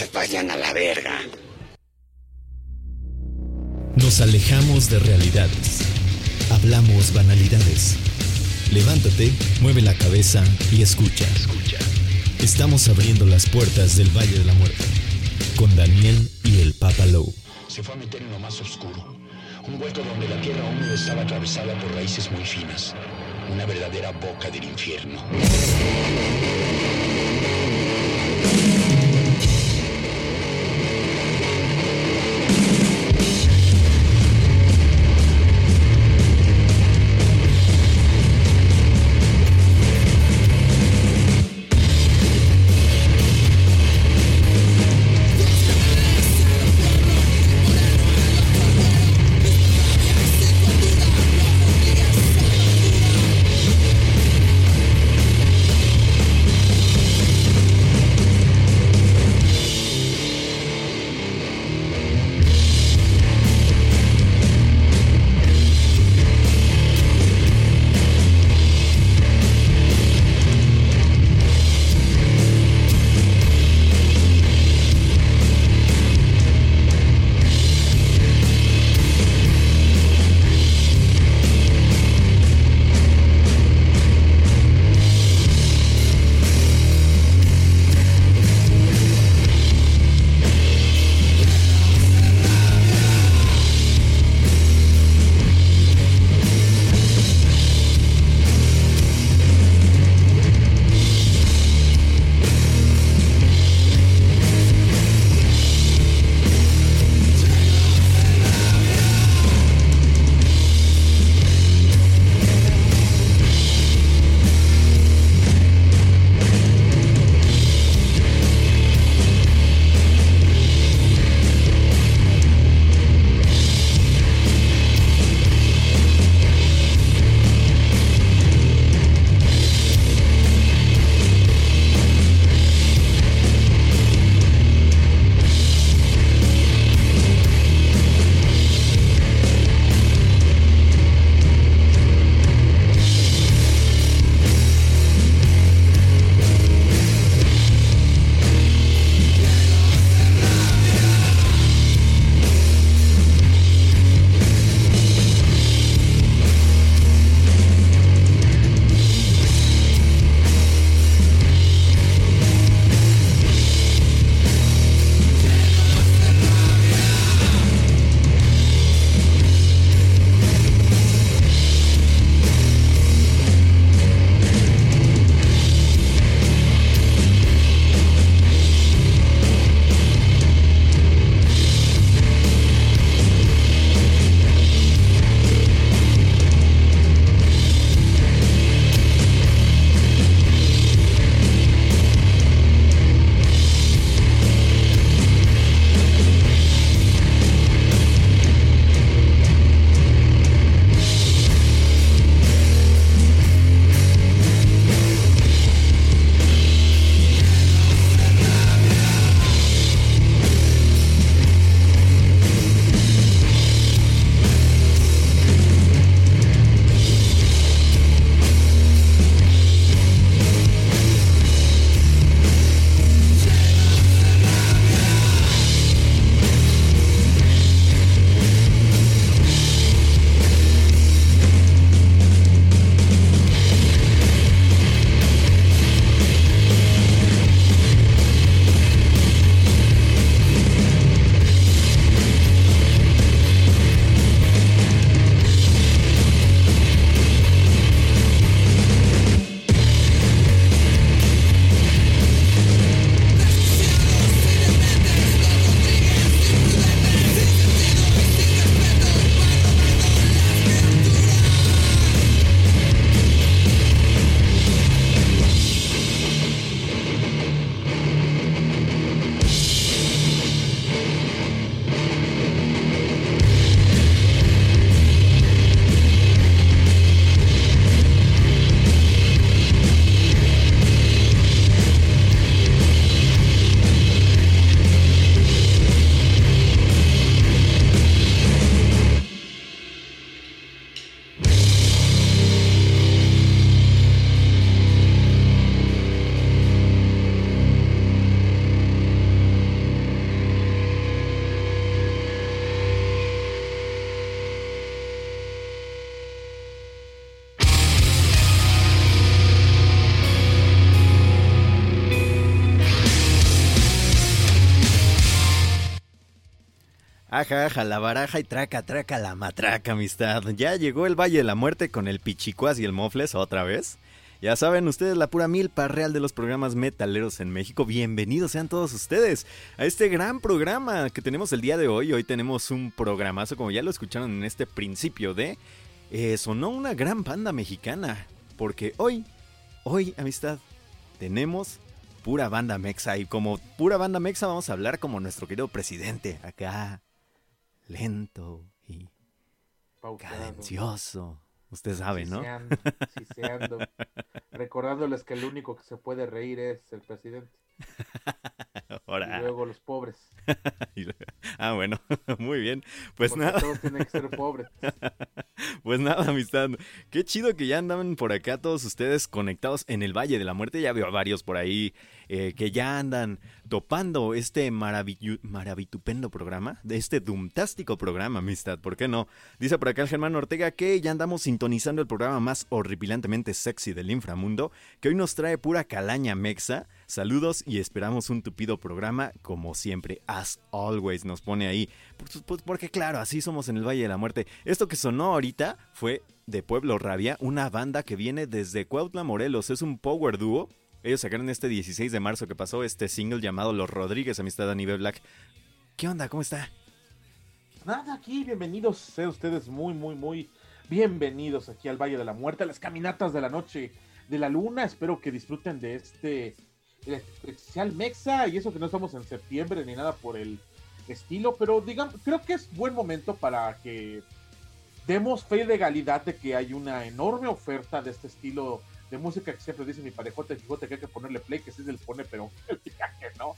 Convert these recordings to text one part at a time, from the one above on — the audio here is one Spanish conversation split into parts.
se vayan a la verga. Nos alejamos de realidades. Hablamos banalidades. Levántate, mueve la cabeza y escucha. Escucha. Estamos abriendo las puertas del Valle de la Muerte con Daniel y el Papa Lowe. Se fue a meter en lo más oscuro, un hueco donde la tierra húmeda estaba atravesada por raíces muy finas, una verdadera boca del infierno. La baraja y traca, traca, la matraca, amistad. Ya llegó el Valle de la Muerte con el Pichicuas y el Mofles otra vez. Ya saben ustedes la pura milpa real de los programas metaleros en México. Bienvenidos sean todos ustedes a este gran programa que tenemos el día de hoy. Hoy tenemos un programazo, como ya lo escucharon en este principio de... Eh, sonó una gran banda mexicana. Porque hoy, hoy, amistad, tenemos pura banda mexa. Y como pura banda mexa vamos a hablar como nuestro querido presidente acá lento y cadencioso. Usted sabe, ¿no? Ciseando, recordándoles que el único que se puede reír es el presidente. Y luego los pobres. ah, bueno, muy bien. Pues nada. Todos tienen que ser pobres. pues nada, amistad. Qué chido que ya andan por acá todos ustedes conectados en el Valle de la Muerte. Ya veo a varios por ahí eh, que ya andan topando este maravitupendo programa, de este dumtástico programa, amistad. ¿Por qué no? Dice por acá el Germán Ortega que ya andamos sintonizando el programa más horripilantemente sexy del inframundo, que hoy nos trae pura calaña mexa. Saludos y esperamos un tupido programa como siempre, as always, nos pone ahí. Pues, pues, porque claro, así somos en el Valle de la Muerte. Esto que sonó ahorita fue de Pueblo Rabia, una banda que viene desde Cuautla, Morelos. Es un power duo. Ellos sacaron este 16 de marzo que pasó este single llamado Los Rodríguez, Amistad a nivel Black. ¿Qué onda? ¿Cómo está? Nada, aquí, bienvenidos, sean ustedes muy, muy, muy bienvenidos aquí al Valle de la Muerte, a las caminatas de la noche de la luna. Espero que disfruten de este especial Mexa y eso que no estamos en septiembre ni nada por el estilo, pero digamos, creo que es buen momento para que demos fe y legalidad de que hay una enorme oferta de este estilo de música que siempre dice mi parejote Quijote que hay que ponerle play, que sí se le pone, pero el viaje no.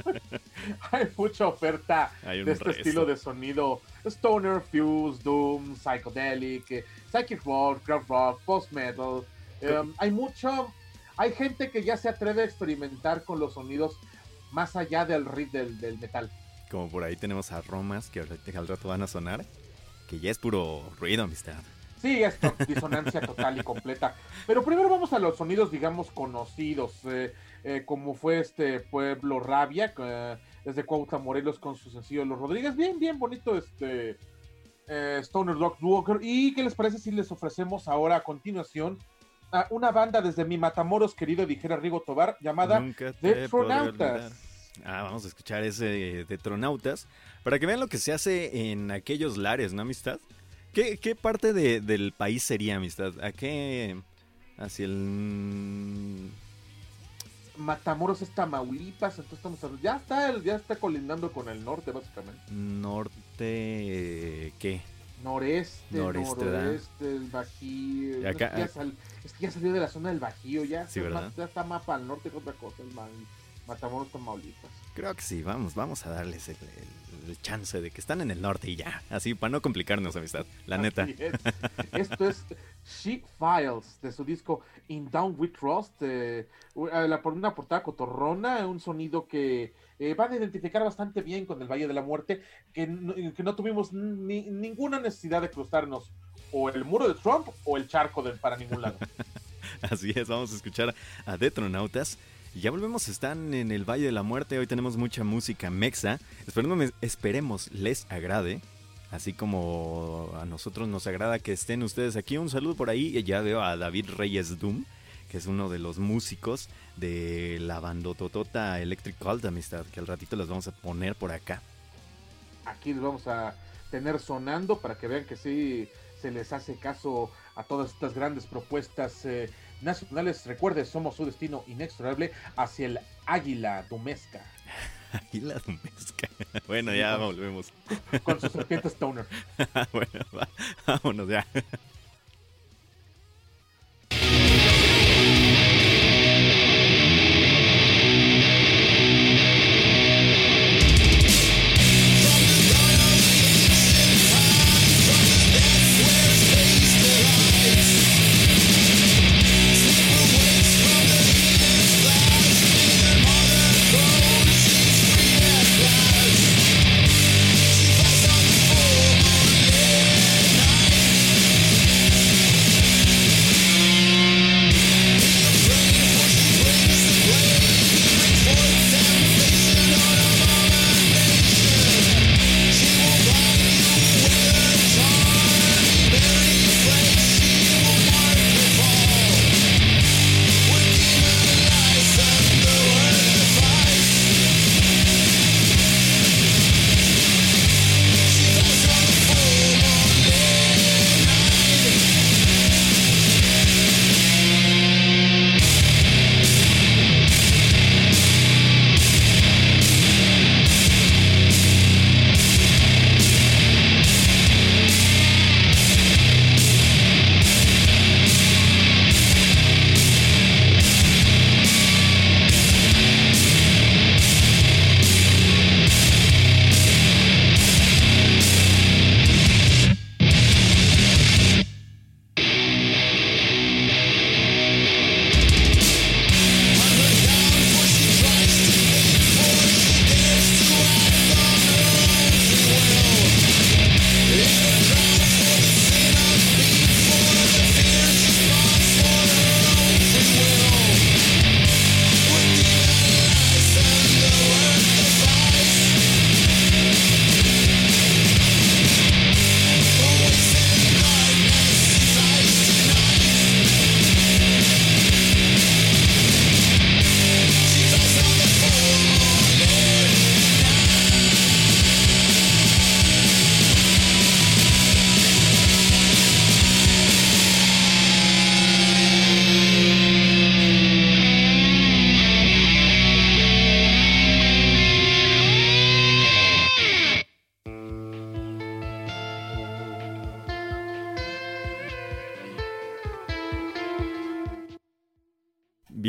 hay mucha oferta de este estilo de sonido. Stoner, Fuse, Doom, Psychedelic, Psychic Rock, Crowd Rock, Post Metal. Em, hay mucho hay gente que ya se atreve a experimentar con los sonidos más allá del ritmo del, metal. Como por ahí tenemos a Romas que al rato van a sonar, que ya es puro ruido, amistad. Sí, es disonancia total y completa. Pero primero vamos a los sonidos, digamos, conocidos, eh, eh, como fue este Pueblo Rabia, eh, desde Cuautla Morelos con su sencillo Los Rodríguez. Bien, bien bonito este Stoner Rock Walker. ¿Y qué les parece si les ofrecemos ahora a continuación una banda desde mi Matamoros querido, dijera Rigo Tobar, llamada Detronautas. Ah, vamos a escuchar ese de Tronautas para que vean lo que se hace en aquellos lares, ¿no, amistad? ¿Qué, qué parte del país sería, amistad? ¿A qué? Hacia el... Matamoros es Tamaulipas, entonces estamos ya está, ya está colindando con el norte, básicamente. ¿Norte qué? Noreste, noroeste, el Bajío. es, que ya salió de la zona del Bajío, ya, ya está más para el norte que otra cosa, el Matamoros Tamaulipas. Creo que sí, vamos, vamos a darles el, chance de que están en el norte y ya, así para no complicarnos amistad, la neta. Esto es Sheep Files de su disco In Down With Trust, eh, una portada cotorrona, un sonido que eh, van a identificar bastante bien con el Valle de la Muerte, que no, que no tuvimos ninguna necesidad de cruzarnos o el muro de Trump o el charco del, para ningún lado. Así es, vamos a escuchar a Detronautas. Ya volvemos, están en el Valle de la Muerte, hoy tenemos mucha música mexa, esperemos, esperemos les agrade, así como a nosotros nos agrada que estén ustedes aquí. Un saludo por ahí, ya veo a David Reyes Doom, que es uno de los músicos de la bandototota Electric Cult, amistad, que al ratito los vamos a poner por acá. Aquí los vamos a tener sonando para que vean que sí se les hace caso a todas estas grandes propuestas eh, nacionales. Recuerde, somos su destino inexorable hacia el águila domesca. águila domesca. bueno, ya volvemos. Con su serpiente stoner. bueno, vámonos ya.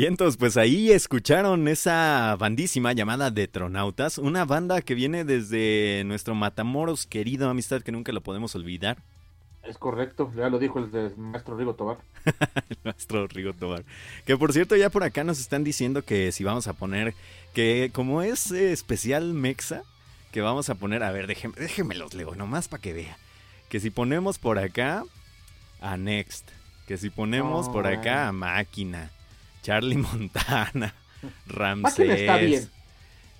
Vientos, pues ahí escucharon esa bandísima llamada Detronautas, una banda que viene desde nuestro Matamoros querido, amistad que nunca lo podemos olvidar. Es correcto, ya lo dijo el, maestro Rigo Tobar. el maestro Rigo Tobar. Que por cierto, ya por acá nos están diciendo que si vamos a poner, que como es eh, especial Mexa, que vamos a poner, a ver, déjenme, déjenme los leo, nomás para que vea. Que si ponemos por acá a Next, que si ponemos por acá a Máquina, Charlie Montana, Ramsés,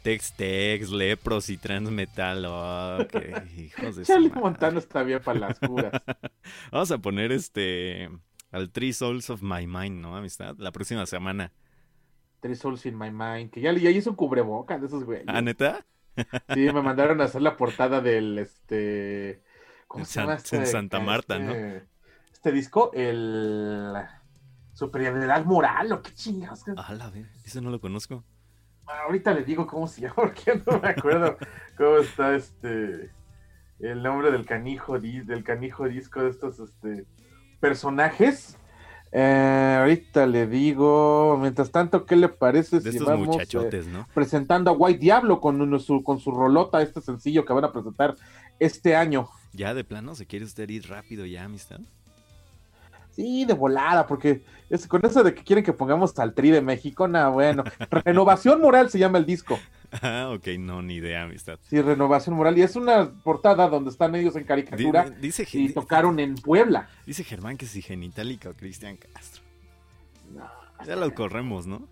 Tex Tex, Lepros y Transmetal. hijos de Charlie Montana está bien para las curas. Vamos a poner este al Three Souls of My Mind, ¿no, amistad? La próxima semana. Three Souls in My Mind, que ya, ya hizo cubrebocas de esos güeyes. ¿Ah, neta? Sí, me mandaron a hacer la portada del este. ¿Cómo se llama este? En Santa Marta, ¿no? Este, este disco, el Superioridad moral o qué chingas. Ah, la ver, eso no lo conozco. Ahorita le digo cómo se llama, porque no me acuerdo cómo está este el nombre del canijo del canijo disco de estos este personajes. Eh, ahorita le digo, mientras tanto, ¿qué le parece de si estos vamos muchachotes, ¿no? presentando a White Diablo con su, con su rolota, este sencillo que van a presentar este año? Ya de plano, ¿se quiere usted ir rápido ya, amistad? Sí, de volada, porque es, con eso de que quieren que pongamos al Tri de México, nada, bueno. Renovación Moral se llama el disco. Ah, ok, no, ni idea, amistad. Sí, Renovación Moral. Y es una portada donde están ellos en caricatura dice, y tocaron en Puebla. Dice Germán que si Genitalica o Cristian Castro. No, ya lo corremos, ¿no?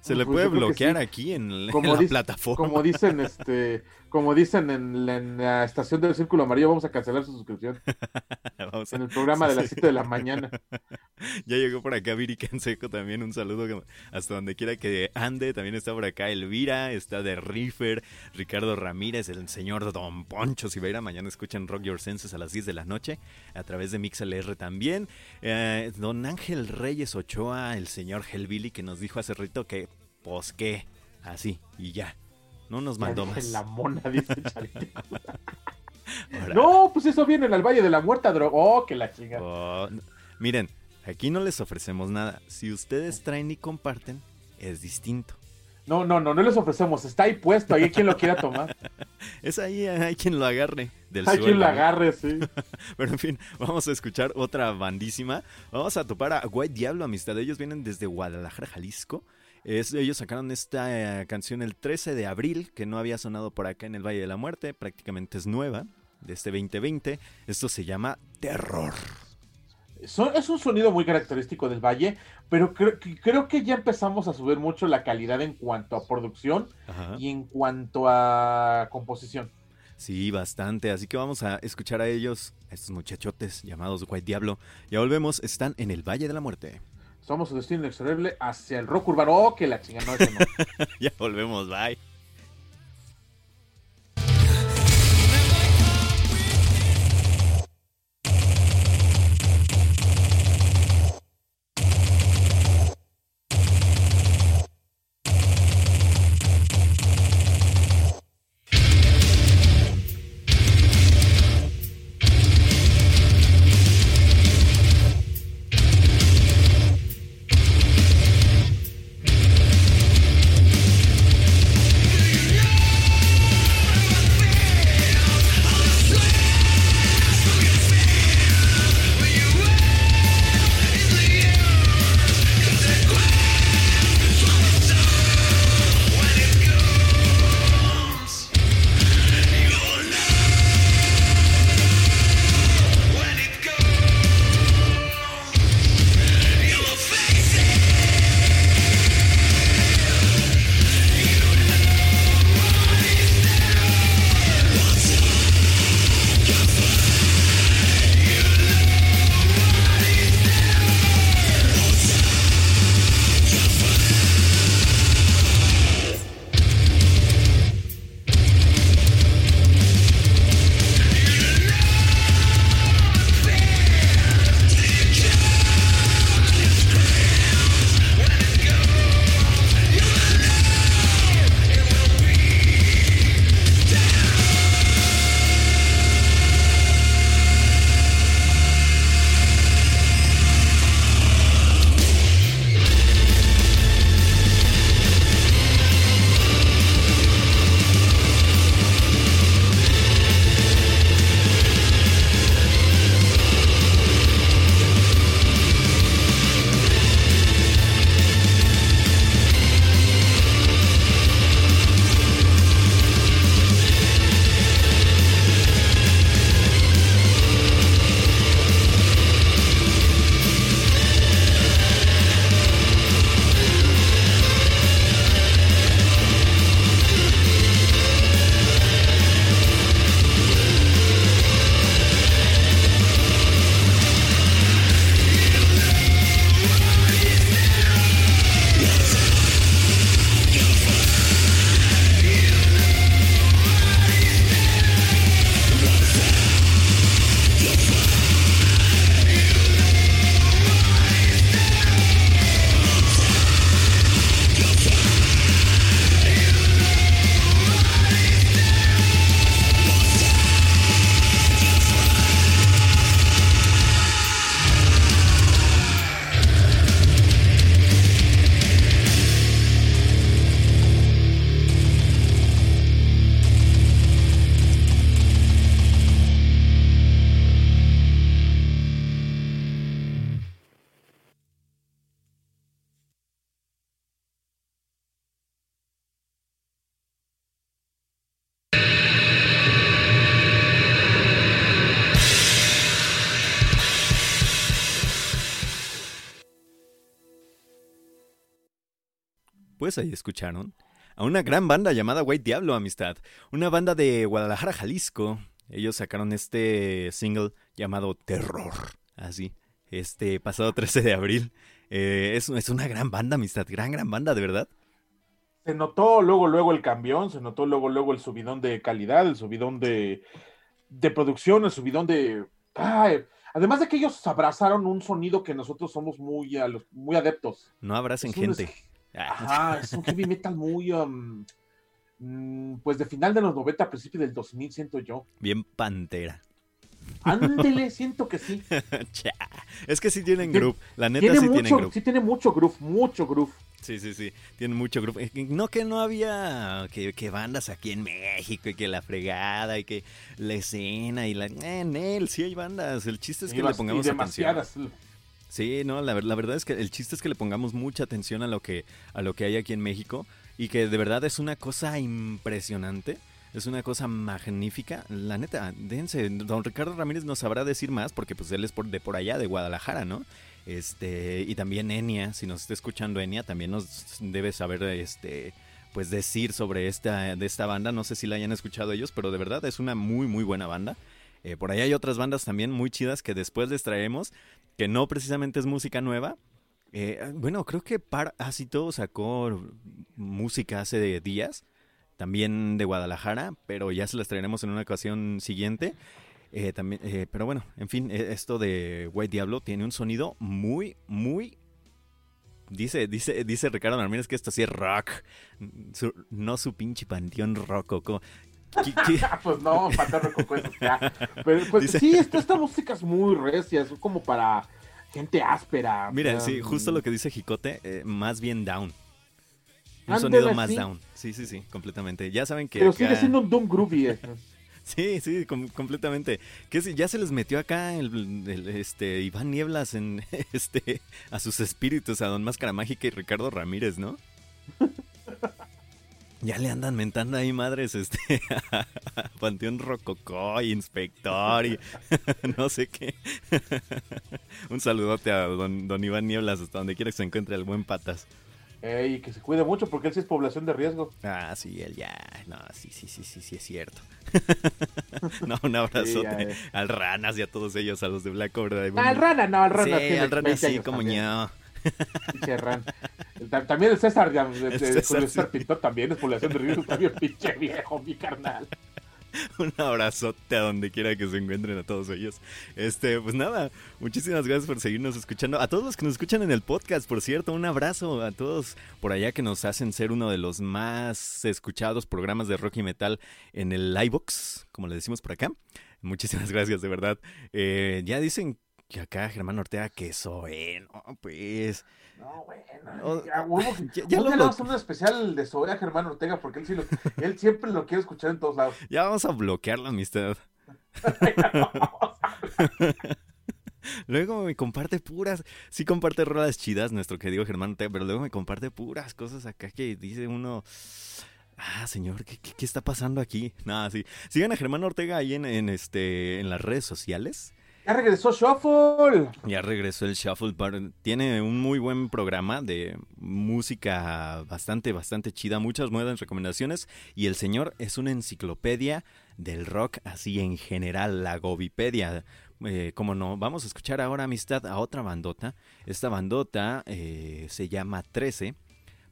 Se le pues puede bloquear aquí en, la plataforma. Como dicen, este, como dicen en, la estación del Círculo Amarillo, vamos a cancelar su suscripción. En el programa de las 7 de la mañana. ya llegó por acá Viri Canseco también, un saludo hasta donde quiera que ande. También está por acá Elvira, está de Riffer, Ricardo Ramírez, el señor Don Poncho Siveira. Mañana escuchan Rock Your Senses a las 10 de la noche a través de MixLR también. Eh, don Ángel Reyes Ochoa, el señor Helvili, que nos dijo hace rato que, pues qué, así y ya no nos mandó más. la mona, dice no, pues eso viene al Valle de la Muerta, droga. Oh, que la chinga. Oh, miren, aquí no les ofrecemos nada. Si ustedes traen y comparten, es distinto. No, no, no, no les ofrecemos. Está ahí puesto, hay quien lo quiera tomar. es ahí, hay quien lo agarre del Hay quien lo agarre, sí. Pero en fin, vamos a escuchar otra bandísima. Vamos a topar a White Diablo, amistad. Ellos vienen desde Guadalajara, Jalisco ellos sacaron esta eh, canción el 13 de abril, que no había sonado por acá en el Valle de la Muerte, prácticamente es nueva, de este 2020. Esto se llama Terror. es un sonido muy característico del Valle, pero creo, que ya empezamos a subir mucho la calidad en cuanto a producción y en cuanto a composición. Sí, bastante. Así que vamos a escuchar a ellos, a estos muchachotes llamados White Diablo. Ya volvemos, están en el Valle de la Muerte. Somos su destino inexorable hacia el rock urbano. Oh, que la chingada, no, no. ya volvemos, bye. Pues ahí escucharon a una gran banda llamada White Diablo, amistad. Una banda de Guadalajara, Jalisco. Ellos sacaron este single llamado Terror, así, este pasado 13 de abril. Eh, es, es una gran banda, amistad, gran, gran banda, de verdad. Se notó luego, luego el cambión, se notó luego, luego el subidón de calidad, el subidón de, de producción, el subidón de... Ay, además de que ellos abrazaron un sonido que nosotros somos muy, a los- muy adeptos. No abracen gente. Ajá, es un heavy metal muy, um, mm, pues de final de los 90, principio del 2000, siento yo. Bien pantera. Ándele, siento que sí. Es que sí tienen Tien- groove. La neta Tiene sí tienen mucho, groove. sí tiene mucho groove, mucho groove. Sí, sí, sí. Tienen mucho groove. Eh, No que no había que, que bandas aquí en México y que la fregada y que la escena y la... Eh, en él, sí hay bandas. El chiste es que le bas- y pongamos atención. Sí, no, la, la verdad es que el chiste es que le pongamos mucha atención a lo que a lo que hay aquí en México y que de verdad es una cosa impresionante, es una cosa magnífica. La neta, déjense, don Ricardo Ramírez nos sabrá decir más porque pues él es por, de por allá, de Guadalajara, ¿no? Este, y también Enia, si nos está escuchando Enia, también nos debe saber este pues decir sobre esta de esta banda, no sé si la hayan escuchado ellos, pero de verdad es una muy muy buena banda. Eh, por ahí hay otras bandas también muy chidas que después les traemos que no precisamente es música nueva. Eh, bueno, creo que Parásito sacó música hace días, también de Guadalajara, pero ya se las traeremos en una ocasión siguiente. Eh, también, eh, pero bueno, en fin, esto de White Diablo tiene un sonido muy, muy... Dice, dice, dice Ricardo Martínez que esto sí es rock, no su pinche panteón rococo. ¿Qué- qué- pues no, Panteón Rococó es ya. Pero pues Dice- sí, esta, esta música es muy recia, es como para gente áspera. Mira, um, sí, justo lo que dice Jicote, eh, más bien down. Un sonido más sí. down. Sí, sí, sí, completamente. Ya saben que. Pero acá- sigue siendo un Doom Groovy. eh. Sí, sí, com- completamente. Que si ya se les metió acá el, el, este Iván Nieblas en este a sus espíritus, a Don Máscara Mágica y Ricardo Ramírez, ¿no? Ya le andan mentando ahí madres este Panteón Rococó y Inspector y no sé qué. Un saludote a don, don Iván Nieblas hasta donde quiera que se encuentre el buen patas. Ey, que se cuide mucho porque él sí es población de riesgo. Ah, sí, él ya. No, sí, sí, sí, sí, sí, es cierto. no, un abrazote Sí, al Ranas y a todos ellos, a los de Black Cobra. Al Rana, no, al Rana. Sí, al Ranas 20 sí, como también. Pinche Ran. Ta- También el César, ya, El César, César sí. Pintor también es población de riesgo, también pinche viejo, mi carnal. Un abrazote a donde quiera que se encuentren a todos ellos. Este, pues nada, muchísimas gracias por seguirnos escuchando. A todos los que nos escuchan en el podcast, por cierto, un abrazo a todos por allá que nos hacen ser uno de los más escuchados programas de rock y metal en el iBox, como le decimos por acá. Muchísimas gracias, de verdad. Eh, ya dicen que acá Germán Ortega que soy, no, pues. No, bueno. Ya, huevo ya- ya lo- vamos a hacer un especial de Zoe a Germán Ortega porque él sí lo, él siempre lo quiere escuchar en todos lados. Ya vamos a bloquear la amistad. Luego me comparte puras, sí comparte rolas chidas nuestro querido Germán Ortega, pero luego me comparte puras cosas acá que dice uno, ah señor, ¿qué, qué, qué está pasando aquí? Nada, sí. Sigan a Germán Ortega ahí en, en este, en las redes sociales. Ya regresó Shuffle. Ya regresó el Shuffle. Tiene un muy buen programa de música bastante, bastante chida. Muchas buenas recomendaciones. Y el señor es una enciclopedia del rock así en general, la Gobipedia. Eh, como no, vamos a escuchar ahora amistad a otra bandota. Esta bandota eh, se llama 13.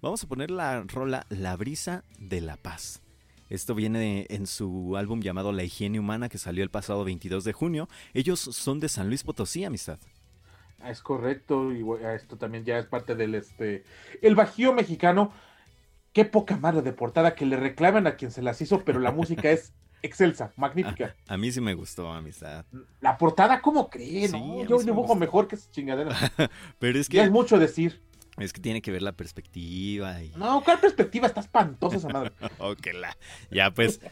Vamos a poner la rola La Brisa de la Paz. Esto viene en su álbum llamado La Higiene Humana que salió el pasado 22 de junio. Ellos son de San Luis Potosí, amistad. Ah, Es correcto, y bueno, esto también ya es parte del este. El Bajío mexicano. Qué poca madre de portada que le reclaman a quien se las hizo, pero la música es excelsa, magnífica. A mí sí me gustó, amistad. La portada, ¿cómo cree? Sí, no, yo me dibujo mejor que esa chingadera. Pero es Ya es que, mucho decir. Es que tiene que ver la perspectiva y... No, ¿cuál perspectiva? Está espantosa esa madre. Oh, que la... Ya, pues...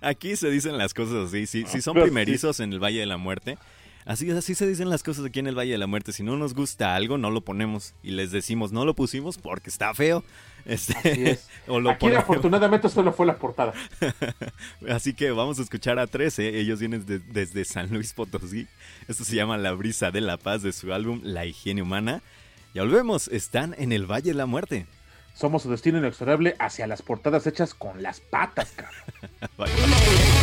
Aquí se dicen las cosas así. Si, si son Pero sí. primerizos en el Valle de la Muerte, así, así se dicen las cosas aquí en el Valle de la Muerte. Si no nos gusta algo, no lo ponemos. Y les decimos, no lo pusimos porque está feo. Este, Así es. o lo Aquí ponemos. afortunadamente solo fue la portada. Así que vamos a escuchar a 13. Ellos vienen de- desde San Luis Potosí. Esto se llama La Brisa de la Paz de su álbum La Higiene Humana. Ya volvemos, están en el Valle de la Muerte. Somos su destino inexorable hacia las portadas hechas con las patas, cabrón.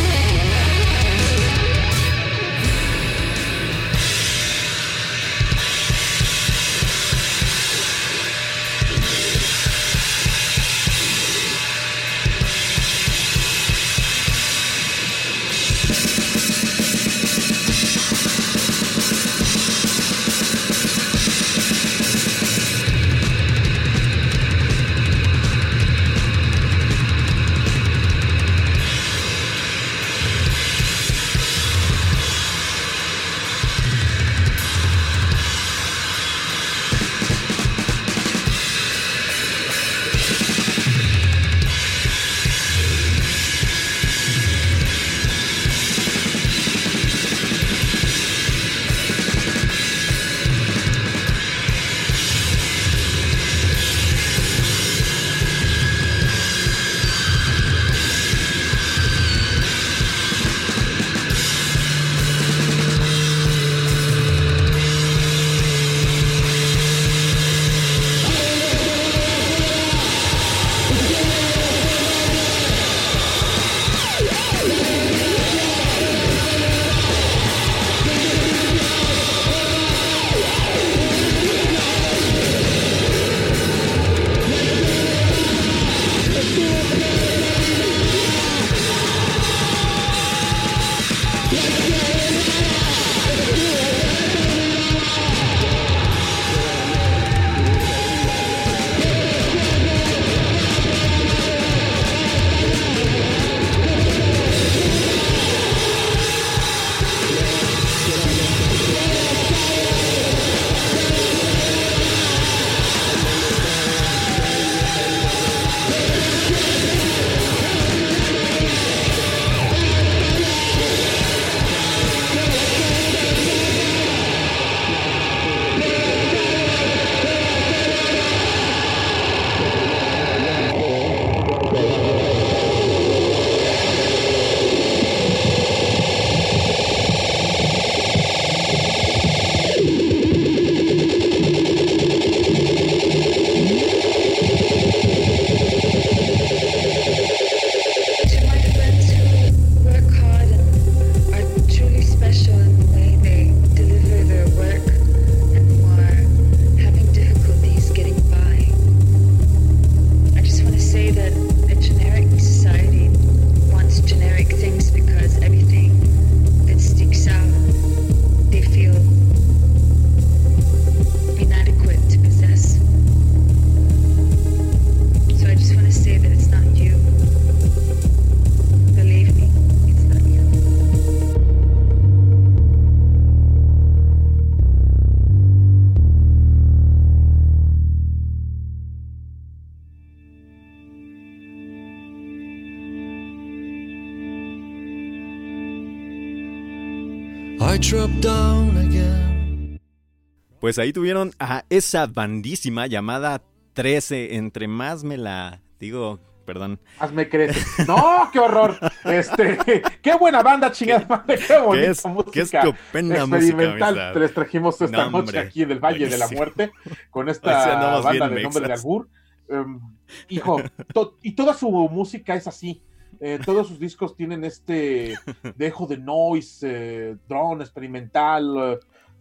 Pues ahí tuvieron a esa bandísima llamada 13. Entre más me la digo, perdón. Más me crece. No, qué horror. Este, qué buena banda, chingada madre. Qué bonita ¿Qué es, música. qué estupenda experimental. música, les trajimos esta No, noche aquí del Valle de la. Muerte con esta andamos banda de nombre de. Albur. Em, hijo, to- y toda su música es así. Eh, todos sus discos tienen este dejo de noise, eh, drone experimental.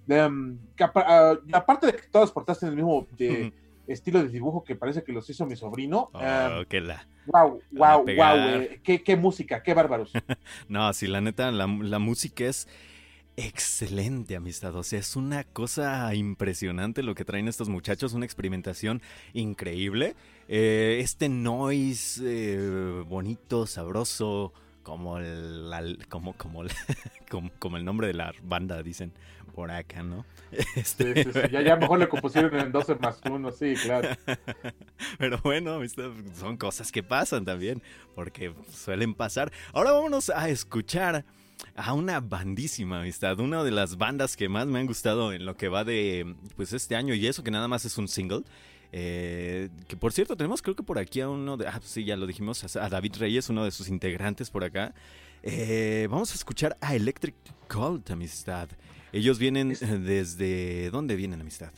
Em, que ah, aparte de que todas portadas tienen el mismo de- estilo de dibujo que parece que los hizo mi sobrino. Oh, que la. wow, wow, wow. qué, qué música, qué bárbaros. No, sí, la neta, la, la música es excelente, amistad. O sea, es una cosa impresionante lo que traen estos muchachos, una experimentación increíble. Eh, este noise eh, bonito, sabroso, como el, al- como, como, el- como, como el nombre de la banda, dicen por acá, ¿no? Este, Sí, sí, sí, Ya, ya mejor le compusieron en 12 más 1, sí, claro. Pero bueno, son cosas que pasan también, porque suelen pasar. Ahora vámonos a escuchar a una bandísima amistad, una de las bandas que más me han gustado en lo que va de pues este año y eso que nada más es un single. Eh, que por cierto tenemos creo que por aquí a uno de, ah sí ya lo dijimos, a David Reyes, uno de sus integrantes por acá. Eh, vamos a escuchar a Electric Cult, amistad. Ellos vienen Es- desde, ¿dónde vienen amistad?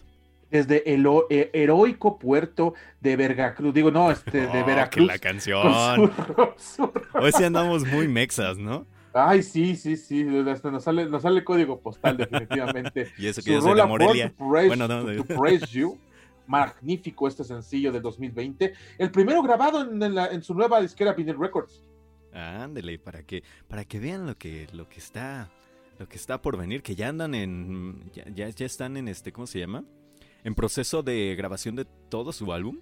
desde el eh, heroico puerto de Veracruz, digo, no, este, de Oh, Veracruz. que la canción. Hoy sí andamos muy mexas, ¿no? Ay, sí, sí, sí, hasta nos sale, nos sale código postal definitivamente. Y eso que yo soy de Morelia. Bueno, no, to- to Praise You. Magnífico este sencillo del 2020. El primero grabado en, en la- en su nueva disquera Vinyl Records. Ándele, para que, para que vean lo que, lo que está, lo que está por venir, que ya andan en, ya, ya, ya están en este, ¿cómo se llama? En proceso de grabación de todo su álbum.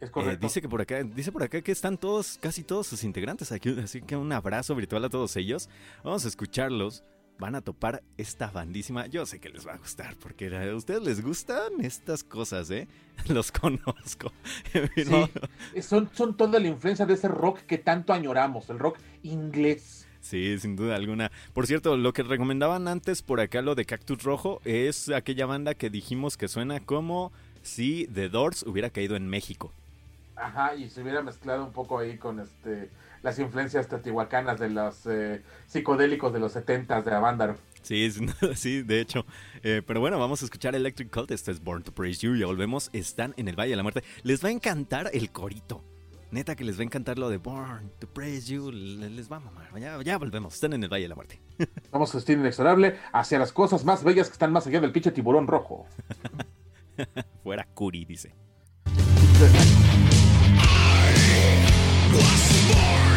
Es Eh, correcto. dice que por acá, dice por acá que están todos, casi todos sus integrantes aquí, así que un abrazo virtual a todos ellos. Vamos a escucharlos. Van a topar esta bandísima. Yo sé que les va a gustar, porque a ustedes les gustan estas cosas, ¿eh? Los conozco. No, Sí, son, son toda la influencia de ese rock que tanto añoramos, el rock inglés. Sí, sin duda alguna. Por cierto, lo que recomendaban antes por acá, lo de Cactus Rojo, es aquella banda que dijimos que suena como si The Doors hubiera caído en México. Ajá, y se hubiera mezclado un poco ahí con este las influencias teotihuacanas de los eh, psicodélicos de los 70 de Avándaro. Sí, sí, de hecho. Eh, pero bueno, vamos a escuchar Electric Cult. Esto es Born to Praise You. Ya volvemos. Están en el Valle de la Muerte. Les va a encantar el corito. Neta que les va a encantar lo de Born to Praise You. le- Les va a mamar. Ya, ya volvemos. Están en el Valle de la Muerte. Vamos a destino inexorable hacia las cosas más bellas que están más allá del pinche tiburón rojo. Fuera Curi, dice. Quite out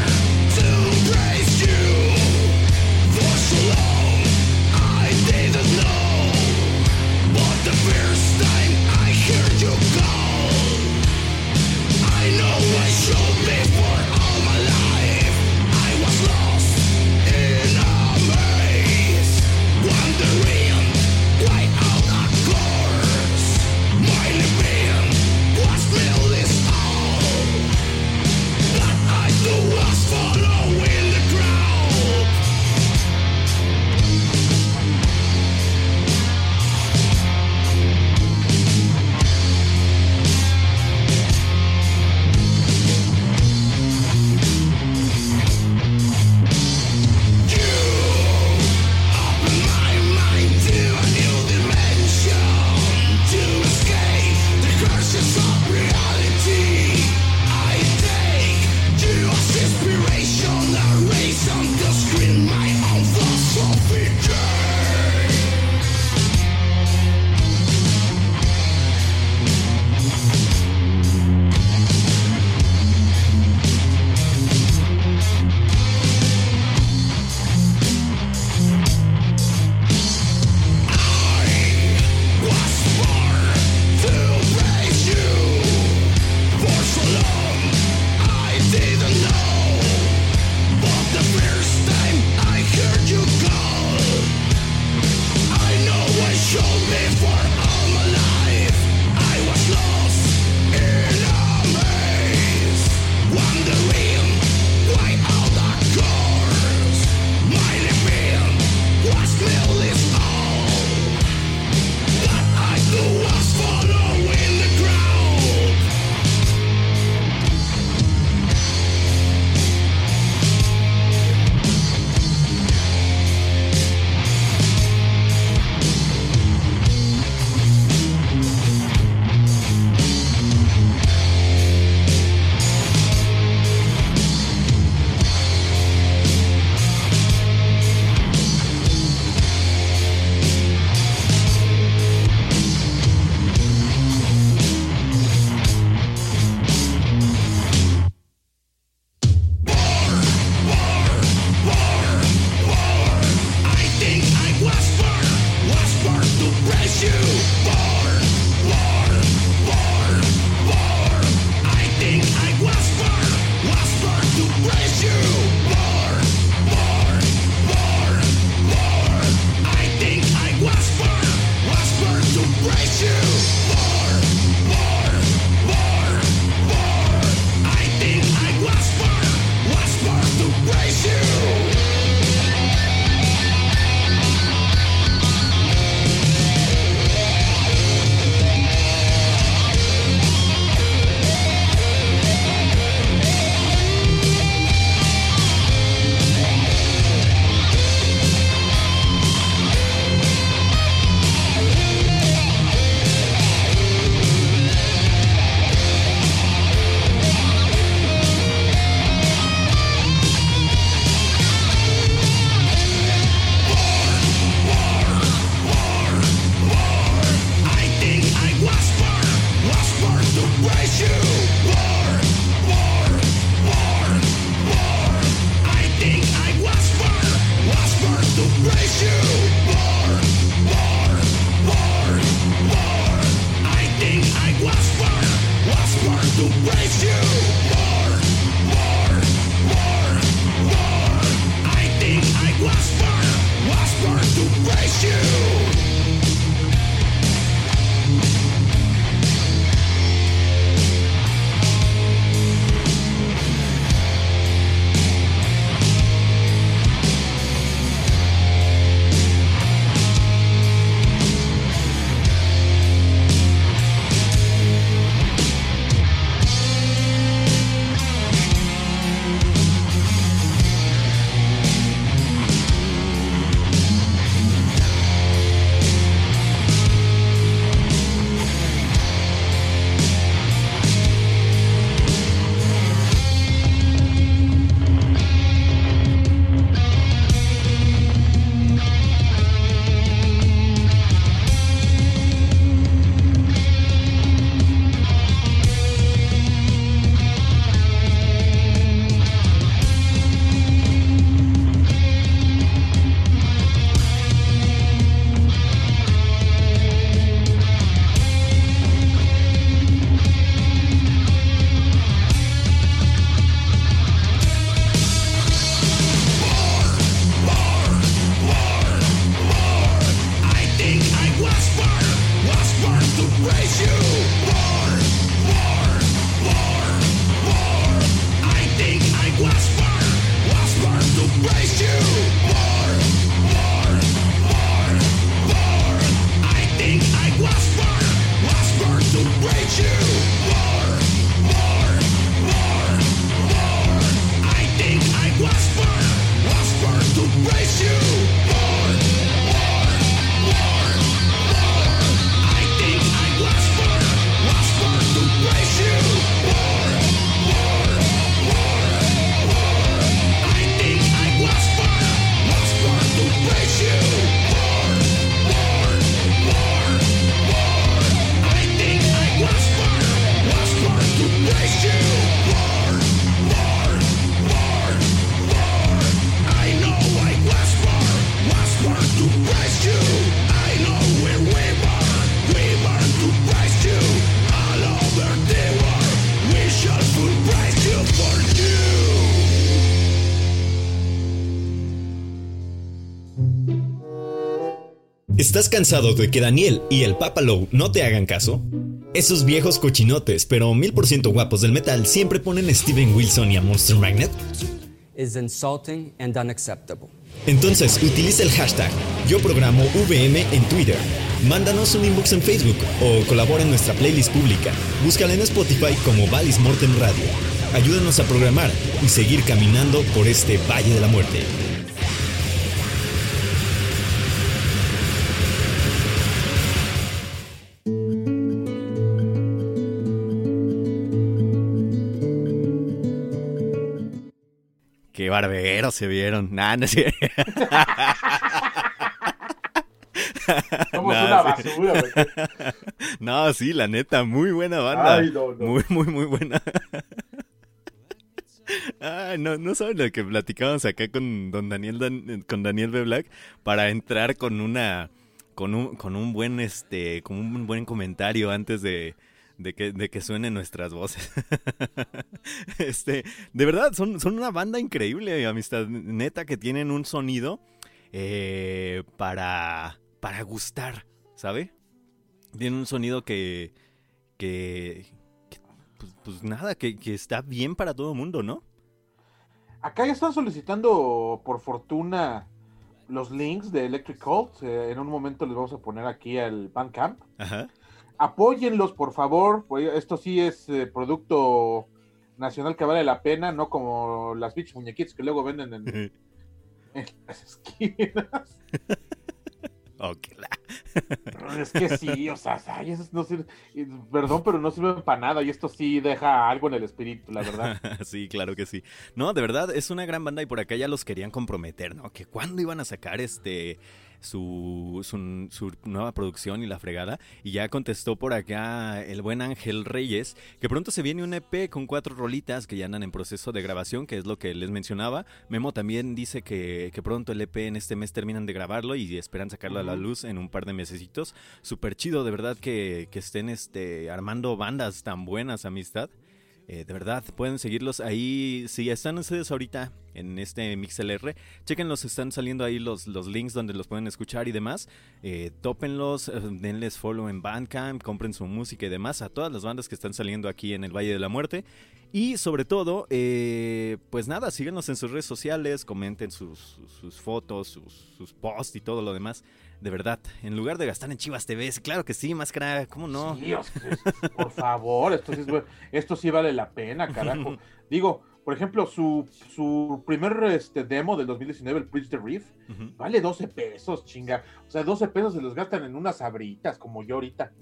¿Estás cansado de que Daniel y el Papalow no te hagan caso? Esos viejos cochinotes, pero mil por ciento guapos del metal, siempre ponen a Steven Wilson y a Monster Magnet. Entonces, utiliza el hashtag Yo Programo VM en Twitter. Mándanos un inbox en Facebook o colabora en nuestra playlist pública. Búscala en Spotify como Valis Mortem Radio. Ayúdanos a programar y seguir caminando por este Valle de la Muerte. Qué barberos se vieron. Nah, no una basura. No, sí, la neta, muy buena banda. Ay, no, no. Muy, muy, muy buena. Ay, no, no saben lo que platicábamos acá con don Daniel Dan- con Daniel B. Black para entrar con una con un, con un buen este con un buen comentario antes de, de que, de que suenen nuestras voces. este, de verdad, son, son una banda increíble, amistad. Neta que tienen un sonido eh, para, para gustar, ¿sabe? Tienen un sonido que, que, que, pues, pues nada, que, que está bien para todo el mundo, ¿no? Acá ya están solicitando, por fortuna, los links de Electric Cult. Eh, en un momento les vamos a poner aquí al Bandcamp. Ajá. Apóyenlos, por favor. pues, Esto sí es eh, producto nacional que vale la pena, no como las bitch muñequitas que luego venden en, en las esquinas. Ok, la- Es que sí, o sea, ay, esos no sirven- perdón, pero no sirven para nada. Y esto sí deja algo en el espíritu, la verdad. sí, claro que sí. No, de verdad, es una gran banda y por acá ya los querían comprometer, ¿no? Que cuándo iban a sacar este su, su, su nueva producción y la fregada. Y ya contestó por acá el buen Ángel Reyes, que pronto se viene un EP con cuatro rolitas que ya andan en proceso de grabación, que es lo que les mencionaba. Memo también dice que, que pronto el EP en este mes terminan de grabarlo y esperan sacarlo a la luz en un par de mesecitos. Súper chido, de verdad, que, que estén este, armando bandas tan buenas, amistad. Eh, de verdad, pueden seguirlos ahí. Si están ustedes ahorita en este MixLR, chequenlos, están saliendo ahí los, los links donde los pueden escuchar y demás. Eh, tópenlos, eh, denles follow en Bandcamp, compren su música y demás a todas las bandas que están saliendo aquí en el Valle de la Muerte. Y sobre todo, eh, pues nada, síganos en sus redes sociales, comenten sus, sus- fotos, sus posts y todo lo demás. De verdad, en lugar de gastar en Chivas TV, claro que sí, máscara, ¿cómo no? Sí, o sea, es- por favor, esto sí, es esto sí vale la pena, carajo. Digo, por ejemplo, su, su primer este, demo del 2019, el Preach the Reef, vale 12 pesos, chinga. O sea, 12 pesos se los gastan en unas sabritas, como yo ahorita.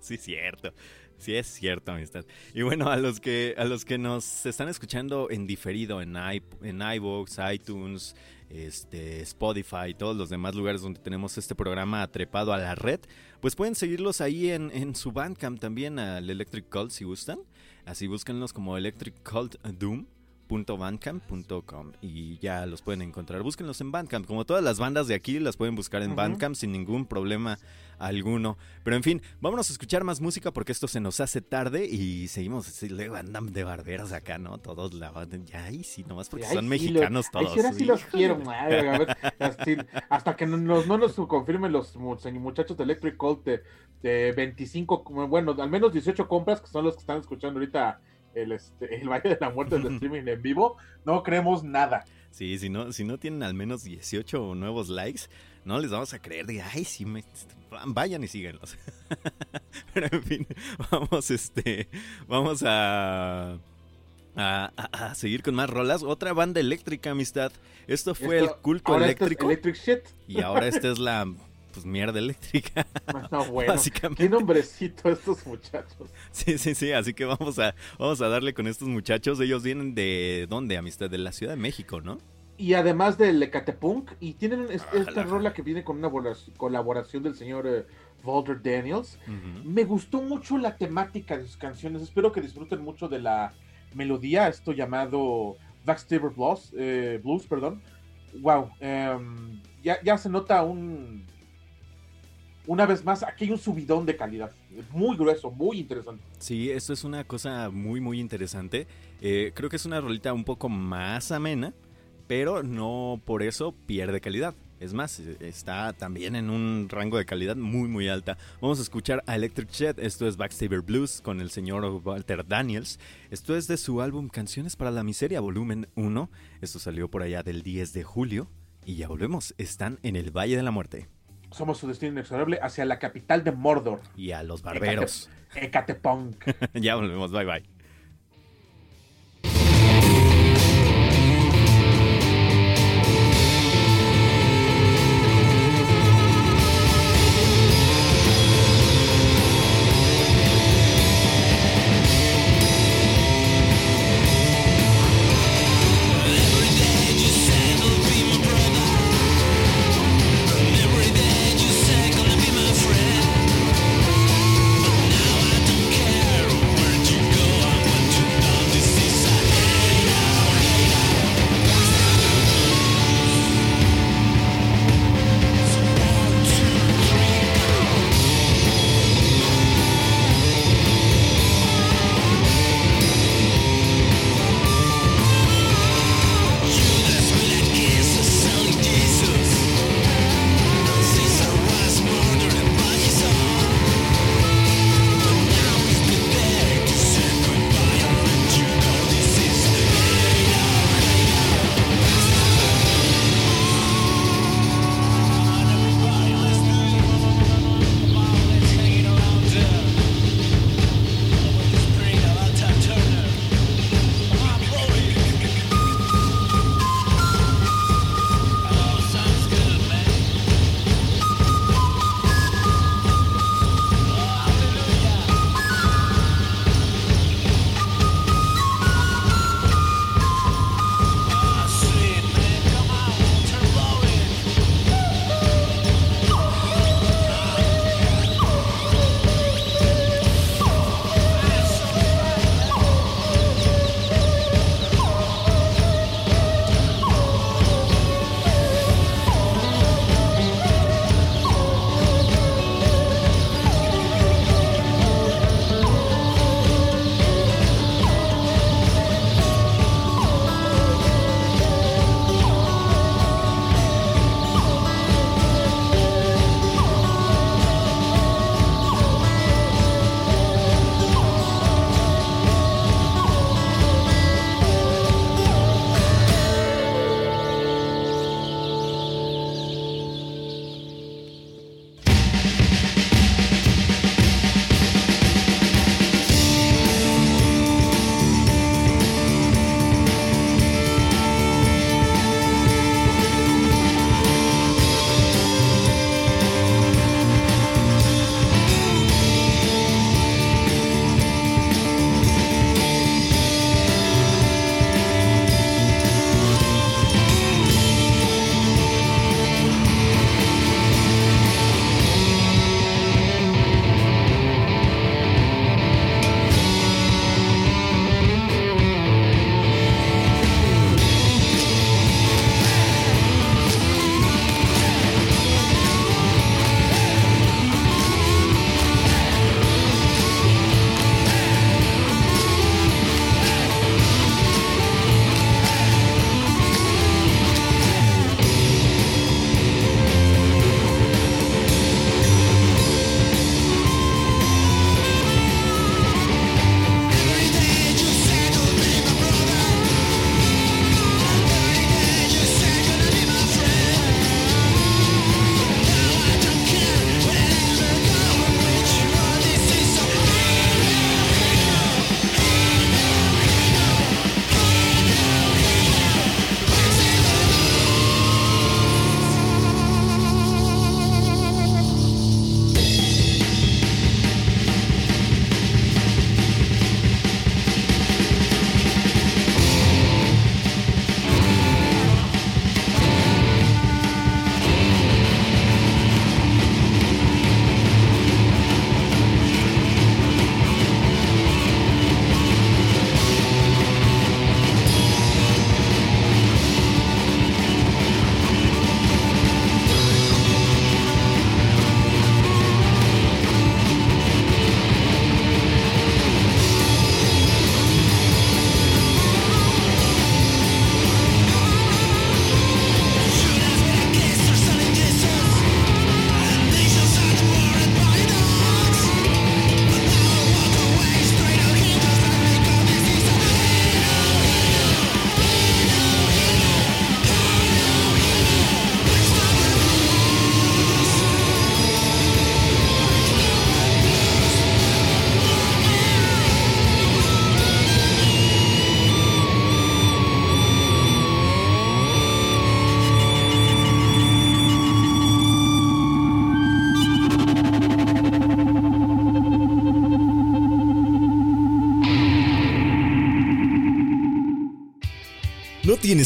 Sí, cierto. Sí, es cierto, amistad. Y bueno, a los que, a los que nos están escuchando en diferido en, i, en iVoox, iTunes, este, Spotify y todos los demás lugares donde tenemos este programa trepado a la red, pues pueden seguirlos ahí en, en su Bandcamp también, al Electric Cult, si gustan. Así búsquenlos como Electric Cult Doom .bandcamp.com y ya los pueden encontrar. Búsquenlos en Bandcamp. Como todas las bandas de aquí, las pueden buscar en Ujú. Bandcamp sin ningún problema alguno. Pero en fin, vámonos a escuchar más música porque esto se nos hace tarde y seguimos. sí, luego andan de barberos acá, ¿no? Todos la ya, ahí sí, nomás porque Ay, son sí, mexicanos lo- ay, todos. sí, sí los quiero. ay, a ver, así, hasta que no nos, no nos confirmen los mu- muchachos de Electric Cult de, de 25, como, bueno, al menos 18 compras, que son los que están escuchando ahorita el, este, el Valle de la Muerte del streaming en vivo, no creemos nada. Sí, si no, si no tienen al menos 18 nuevos likes, no les vamos a creer de, ay, sí, me, vayan y síguenlos. Pero en fin, vamos, este, vamos a, a, seguir con más rolas. Otra banda eléctrica, amistad. Esto fue el culto este eléctrico. electric shit. Y ahora esta es la pues mierda eléctrica. No, bueno, qué nombrecito estos muchachos. Sí, sí, sí, así que vamos a, vamos a darle con estos muchachos. Ellos vienen de dónde, amistad, de la Ciudad de México, ¿no? Y además del Ecatepunk, y tienen esta rola que viene con una colaboración del señor eh, Walter Daniels. Me gustó mucho la temática de sus canciones. Espero que disfruten mucho de la melodía, esto llamado Backstabber Blues, eh, Blues, perdón. Wow, em, ya, ya se nota un una vez más, aquí hay un subidón de calidad. Muy grueso, muy interesante. Sí, esto es una cosa muy, muy interesante. Eh, creo que es una rolita un poco más amena, pero no por eso pierde calidad. Es más, está también en un rango de calidad muy, muy alta. Vamos a escuchar a Electric Jet. Esto es Backstabber Blues con el señor Walter Daniels. Esto es de su álbum Canciones para la Miseria, volumen 1. Esto salió por allá del 10 de julio. Y ya volvemos. Están en el Valle de la Muerte somos su destino inexorable hacia la capital de Mordor. Y a los barberos. Ecatepunk. ya volvemos, bye bye.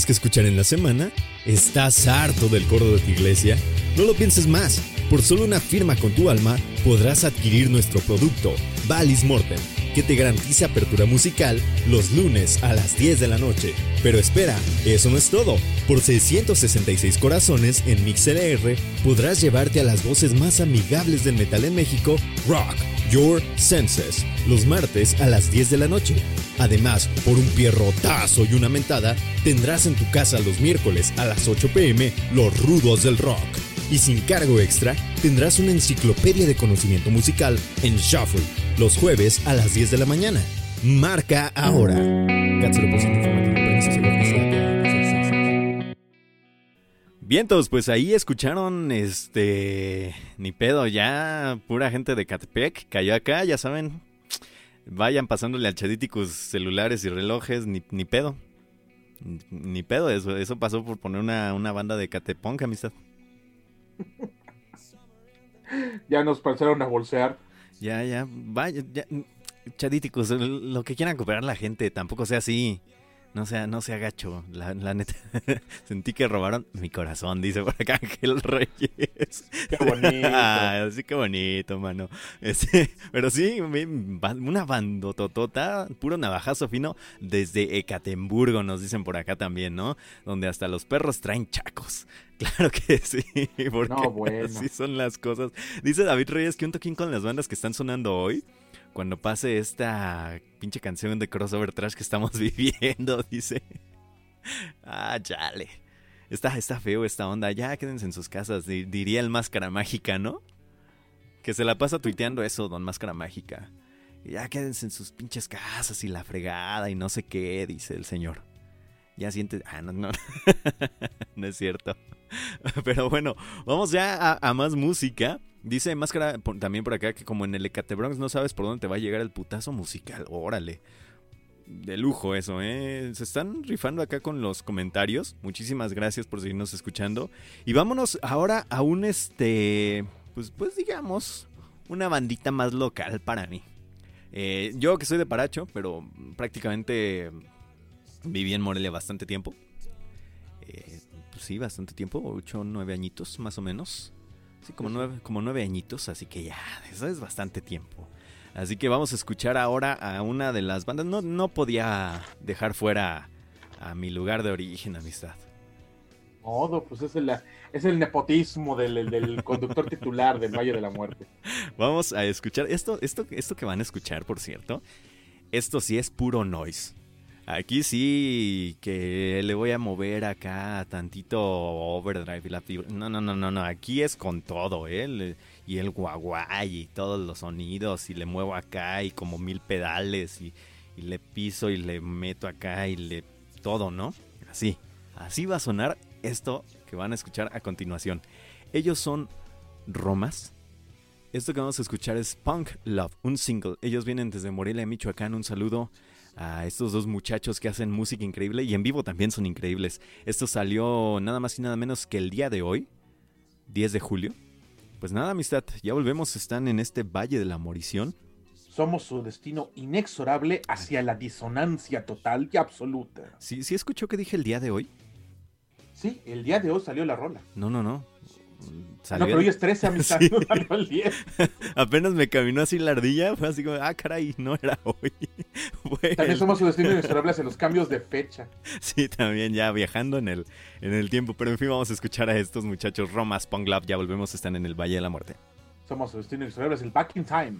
Que escuchar en la semana? ¿Estás harto del coro de tu iglesia? No lo pienses más. Por solo una firma con tu alma podrás adquirir nuestro producto, Valis Mortem, que te garantiza apertura musical los lunes a las 10 de la noche. Pero espera, eso no es todo. Por 666 corazones en MixLR podrás llevarte a las voces más amigables del metal en México, Rock Your Senses, los martes a las 10 de la noche. Además, por un pierrotazo y una mentada, tendrás en tu casa los miércoles a las 8 pm los rudos del rock. Y sin cargo extra, tendrás una enciclopedia de conocimiento musical en Shuffle, los jueves a las 10 de la mañana. Marca ahora. Vientos, pues ahí escucharon este ni pedo, ya pura gente de Catepec cayó acá, ya saben. Vayan pasándole al Chaditicus celulares y relojes, ni, ni pedo. Ni, pedo, eso, eso pasó por poner una, una banda de Catepunk, amistad. ya nos pasaron a bolsear. Ya, ya, vaya, ya. Chadíticos, lo que quieran cooperar la gente, tampoco sea así. No sea, no sea gacho, la, neta. Sentí que robaron mi corazón, dice por acá Ángel Reyes. Qué bonito. ah, sí, qué bonito, mano. Este, pero sí, una bandototota, puro navajazo fino, desde Ekatemburgo, nos dicen por acá también, ¿no? Donde hasta los perros traen chacos. Claro que sí, porque no, bueno. así son las cosas. Dice David Reyes que un toquín con las bandas que están sonando hoy cuando pase esta pinche canción de crossover trash que estamos viviendo, dice. Ah, chale. Está, está feo esta onda. Ya quédense en sus casas, diría el Máscara Mágica, ¿no? Que se la pasa tuiteando eso, don Máscara Mágica. Ya quédense en sus pinches casas y la fregada y no sé qué, dice el señor. Ya siente... Ah, no, no. no es cierto. Pero bueno, vamos ya a más música. Dice Máscara también por acá que como en el Ecate Bronx no sabes por dónde te va a llegar el putazo musical. Órale. De lujo eso, ¿eh? Se están rifando acá con los comentarios. Muchísimas gracias por seguirnos escuchando. Y vámonos ahora a un este... Pues, pues digamos, una bandita más local para mí. Eh, yo que soy de Paracho, pero prácticamente viví en Morelia bastante tiempo. Eh, pues sí, bastante tiempo, 8 o 9 añitos más o menos. Sí, como nueve, como nueve añitos, así que ya, eso es bastante tiempo. Así que vamos a escuchar ahora a una de las bandas. No, no podía dejar fuera a mi lugar de origen, amistad. Todo, pues es el, es el nepotismo del, del conductor titular del Valle de la Muerte. Vamos a escuchar esto, esto, esto que van a escuchar, por cierto. Esto sí es puro noise. Aquí sí que le voy a mover acá tantito overdrive y la fibra. No, no, no, no, no. Aquí es con todo, ¿eh? Y el guaguay y todos los sonidos. Y le muevo acá y como mil pedales. Y, y le piso y le meto acá y le... Todo, ¿no? Así. Así va a sonar esto que van a escuchar a continuación. Ellos son Romas. Esto que vamos a escuchar es Punk Love, un single. Ellos vienen desde Morelia, Michoacán. Un saludo a estos dos muchachos que hacen música increíble y en vivo también son increíbles. Esto salió nada más y nada menos que el día de hoy, 10 de julio. Pues nada, amistad, ya volvemos, están en este Valle de la Morición. Somos su destino inexorable hacia la disonancia total y absoluta. ¿Sí, sí escuchó que dije el día de hoy? Sí, el día de hoy salió la rola. No, no, no. No, pero hoy es 13, amistad, no el 10. Apenas me caminó así la ardilla, fue así como, ah, caray, no era hoy. También somos su destino inexorable en los cambios de fecha. Sí, también ya viajando en el, en el tiempo. Pero en fin, vamos a escuchar a estos muchachos. Romas Lab, ya volvemos, están en el Valle de la Muerte. Somos su destino inexorable, el Back in Time.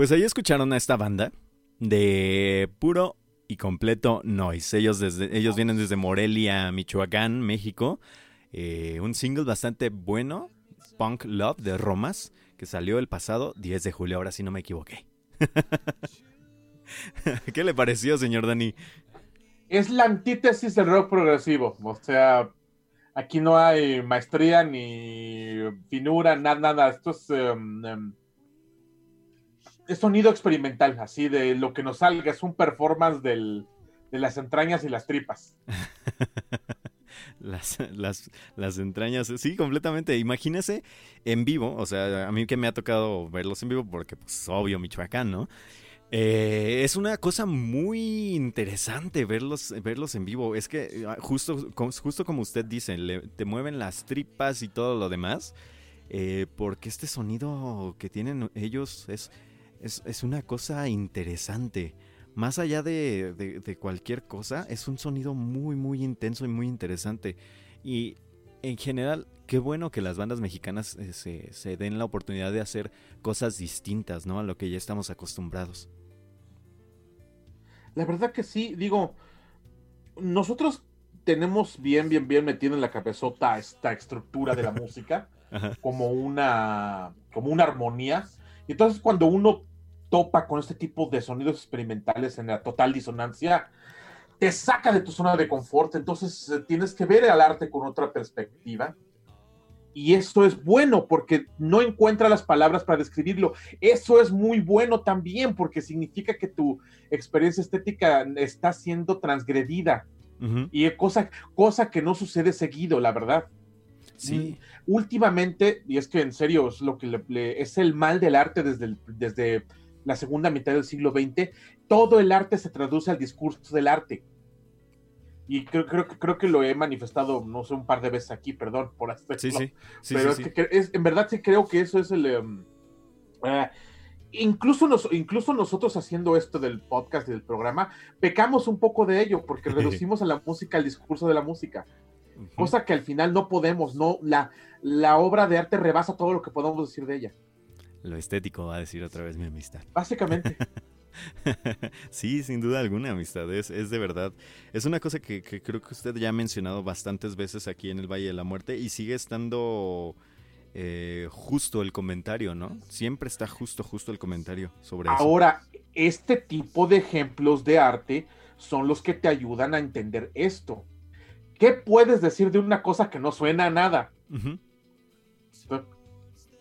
Pues ahí escucharon a esta banda de puro y completo noise. Ellos, desde, ellos vienen desde Morelia, Michoacán, México. Eh, un single bastante bueno, Punk Love de Romas, que salió el pasado 10 de julio, ahora sí no me equivoqué. ¿Qué le pareció, señor Dani? Es la antítesis del rock progresivo. O sea, aquí no hay maestría ni finura, nada, nada. Esto es, em, es sonido experimental, así de lo que nos salga. Es un performance de las entrañas y las tripas. Las, las, las, entrañas, sí, completamente. Imagínese en vivo, o sea, a mí que me ha tocado verlos en vivo, porque pues obvio Michoacán, ¿no? Eh, es una cosa muy interesante verlos, verlos en vivo. Es que ah, justo, justo como usted dice, te mueven las tripas y todo lo demás. Eh, porque este sonido que tienen ellos es, es, una cosa interesante. Más allá de, cualquier cosa, es un sonido muy, muy intenso y muy interesante. Y en general, qué bueno que las bandas mexicanas eh, se, se den la oportunidad de hacer cosas distintas, ¿no? A lo que ya estamos acostumbrados. La verdad que sí, digo, nosotros tenemos bien, bien, bien metido en la cabezota esta estructura de la música como una, como una armonía. Y entonces cuando uno topa con este tipo de sonidos experimentales en la total disonancia, te saca de tu zona de confort, entonces eh, tienes que ver el arte con otra perspectiva. Y eso es bueno porque no encuentra las palabras para describirlo. Eso es muy bueno también porque significa que tu experiencia estética está siendo transgredida. Y es cosa, cosa que no sucede seguido, la verdad. Sí. Mm, últimamente, y es que en serio es lo que es el mal del arte desde, desde la segunda mitad del siglo XX, todo el arte se traduce al discurso del arte y creo, creo, creo que lo he manifestado, no sé, un par de veces aquí, perdón por hacerlo. Sí, sí. pero es que es, en verdad sí creo que eso es el... Em, eh, incluso, nos, incluso nosotros haciendo esto del podcast y del programa, pecamos un poco de ello, porque reducimos a la música el discurso de la música. Cosa que al final no podemos, no, la, la obra de arte rebasa todo lo que podemos decir de ella. Lo estético va a decir otra vez mi amistad. Básicamente. sí, sin duda alguna, amistad. Es, de verdad. Es una cosa que, creo que usted ya ha mencionado bastantes veces aquí en el Valle de la Muerte y sigue estando eh, justo el comentario, ¿no? Siempre está justo, justo el comentario sobre eso. Ahora, este tipo de ejemplos de arte son los que te ayudan a entender esto. ¿Qué puedes decir de una cosa que no suena a nada?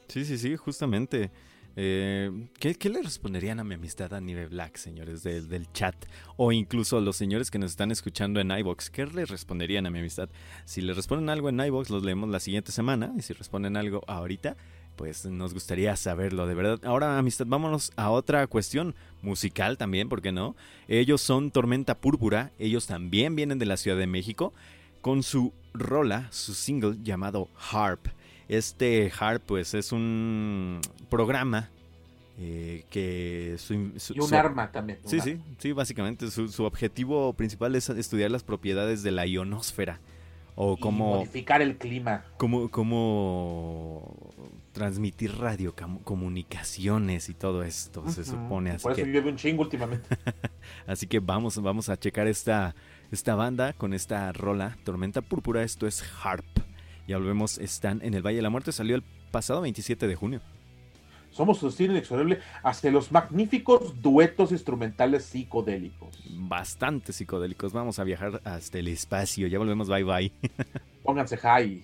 Sí, sí, sí, justamente. Eh, ¿qué, le responderían a mi amistad a nivel Black, señores del, chat? O incluso los señores que nos están escuchando en iBox, ¿qué le responderían a mi amistad? Si le responden algo en iBox, los leemos la siguiente semana. Y si responden algo ahorita, pues nos gustaría saberlo, de verdad. Ahora, amistad, vámonos a otra cuestión musical también, ¿por qué no? Ellos son Tormenta Púrpura, ellos también vienen de la Ciudad de México, con su rola, su single llamado Harp. Este HARP, pues, es un programa eh, que su, y un arma también. sí, sí, sí, básicamente su, objetivo principal es estudiar las propiedades de la ionosfera o cómo modificar el clima, cómo, cómo transmitir radiocomunicaciones y todo esto se supone así Por eso que... un chingo últimamente. así que vamos, vamos a checar esta esta banda con esta rola Tormenta Púrpura. Esto es Harp. Ya volvemos, están en el Valle de la Muerte. Salió el pasado 27 de junio. Somos su estilo inexorable hasta los magníficos duetos instrumentales psicodélicos. Bastante psicodélicos. Vamos a viajar hasta el espacio. Ya volvemos. Bye bye. Pónganse high.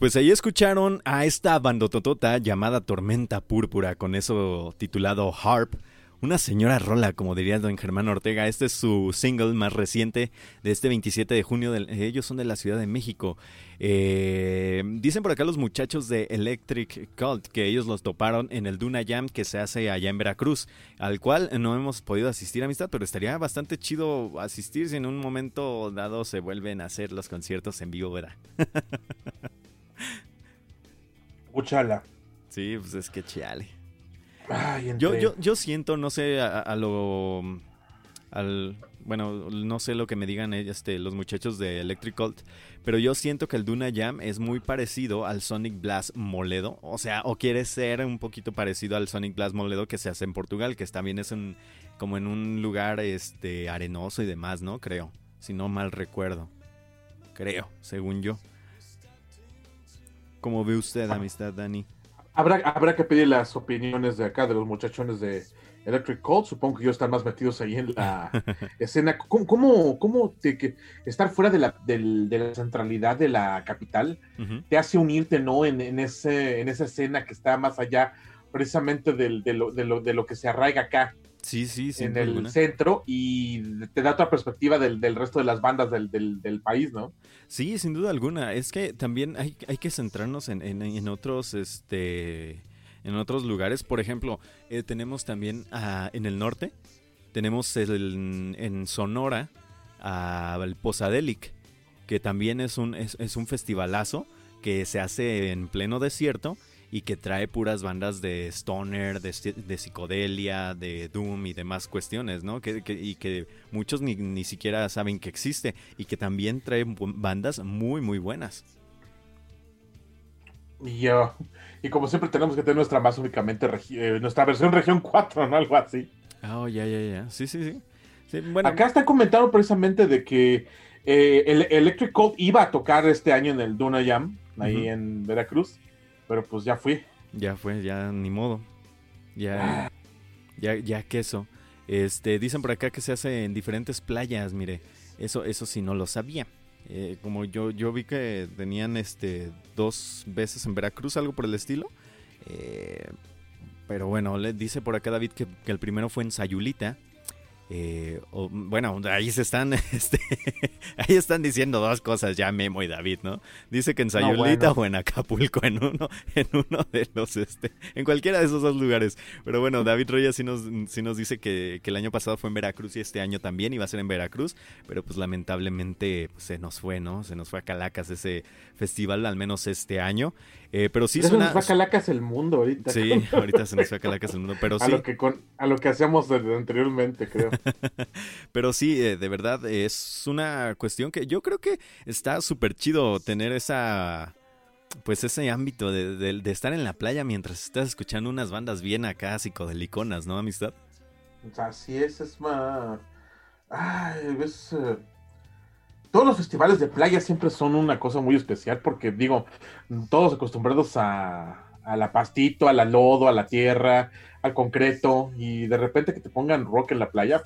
Pues ahí escucharon a esta bandototota llamada Tormenta Púrpura, con eso titulado Harp. Una señora rola, como diría don Germán Ortega. Este es su single más reciente de este 27 de junio. ellos son de la Ciudad de México. Eh, dicen por acá los muchachos de Electric Cult que ellos los toparon en el Duna Jam que se hace allá en Veracruz, al cual no hemos podido asistir, amistad, pero estaría bastante chido asistir si en un momento dado se vuelven a hacer los conciertos en vivo, ¿verdad? Muchala. Sí, pues es que chale yo, yo, yo siento, no sé, a, lo. Al, bueno, no sé lo que me digan este, los muchachos de Electric Cult, pero yo siento que el Duna Jam es muy parecido al Sonic Blast Moledo, o sea, o quiere ser un poquito parecido al Sonic Blast Moledo que se hace en Portugal, que también es un, como en un lugar este, arenoso y demás, ¿no? Creo, si no mal recuerdo. Creo, según yo. ¿Cómo ve usted, amistad, Dani? Habrá, habrá que pedir las opiniones de acá, de los muchachones de Electric Cult. Supongo que ellos están más metidos ahí en la escena. ¿Cómo, cómo, cómo que estar fuera de la, de la, centralidad de la capital te hace unirte, ¿no? En, en, ese, en esa escena que está más allá precisamente del, de, lo, de, lo, de lo que se arraiga acá. Sí, sí, En el centro y te da otra perspectiva del, resto de las bandas del, país, ¿no? Sí, sin duda alguna. Es que también hay, hay que centrarnos en, en, otros, este, en otros lugares. Por ejemplo, eh, tenemos también en el norte, tenemos el, en Sonora al Posadelic, que también es un, es, es un festivalazo que se hace en pleno desierto y que trae puras bandas de stoner, de, psicodelia, de doom y demás cuestiones, ¿no? Que, y que muchos ni, ni, siquiera saben que existe y que también trae bandas muy, muy buenas. Y yo, y como siempre tenemos que tener nuestra más únicamente, eh, nuestra versión región 4, ¿no? Algo así. Oh, ya, ya, ya. Sí, sí, sí. bueno. Acá está comentado precisamente de que eh, el Electric Code iba a tocar este año en el Duna Jam, ahí en Veracruz pero pues ya fui. Ya fue, ya ni modo. Ya, ya, ya queso. Este, dicen por acá que se hace en diferentes playas, mire. Eso, eso sí no lo sabía. Eh, como yo, yo vi que tenían este dos veces en Veracruz, algo por el estilo. Eh, pero bueno, le dice por acá David que el primero fue en Sayulita eh, bueno, ahí se están, este, ahí están diciendo dos cosas ya Memo y David, ¿no? Dice que en Sayulita o en Acapulco, en uno, en uno de los, este, en cualquiera de esos dos lugares. Pero bueno, David Roya sí nos, sí nos dice que, el año pasado fue en Veracruz y este año también iba a ser en Veracruz, pero pues lamentablemente pues, se nos fue, ¿no? Se nos fue a Calacas ese festival, al menos este año. Eh, pero sí se nos fue a Calacas el mundo ahorita. Sí, ahorita se nos fue a Calacas el mundo, pero sí. A lo que, con, a lo que hacíamos anteriormente, creo. pero sí, eh, de verdad, es una cuestión que yo creo que está súper chido tener esa pues ese ámbito de, estar en la playa mientras estás escuchando unas bandas bien acá psicodeliconas, ¿no, amistad? Así es, es más... Ay, ves... Todos los festivales de playa siempre son una cosa muy especial porque, digo, todos acostumbrados a, a la pastito, a la lodo, a la tierra, al concreto, y de repente que te pongan rock en la playa.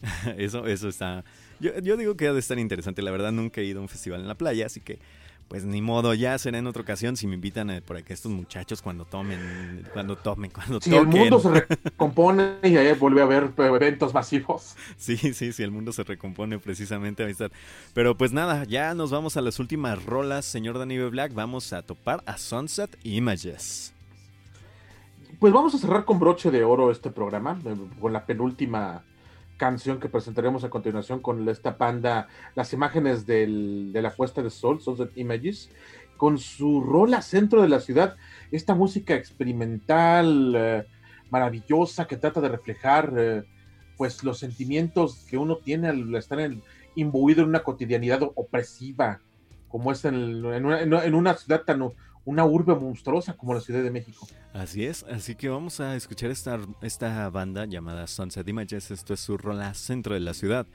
Eso, eso está. Yo, yo digo que ha de estar interesante. La verdad, nunca he ido a un festival en la playa, así que pues ni modo, ya será en otra ocasión si me invitan eh, por aquí estos muchachos cuando tomen, cuando tomen, cuando si el mundo se recompone y ahí vuelve a haber eventos masivos. Sí, sí, sí, el mundo se recompone precisamente, amistad. Pero pues nada, ya nos vamos a las últimas rolas, señor Danny Black. Vamos a topar a Sunset Images. Pues vamos a cerrar con broche de oro este programa, eh, con la penúltima canción que presentaremos a continuación con esta banda, las imágenes de la puesta de sol, Sunset Images, con su rola centro de la ciudad, esta música experimental, eh, maravillosa, que trata de reflejar eh, pues los sentimientos que uno tiene al estar imbuido en una cotidianidad opresiva, como es en, una, en una ciudad tan una urbe monstruosa como la Ciudad de México. Así es, así que vamos a escuchar esta, esta banda llamada Sunset Images. Esto es su rola centro de la ciudad.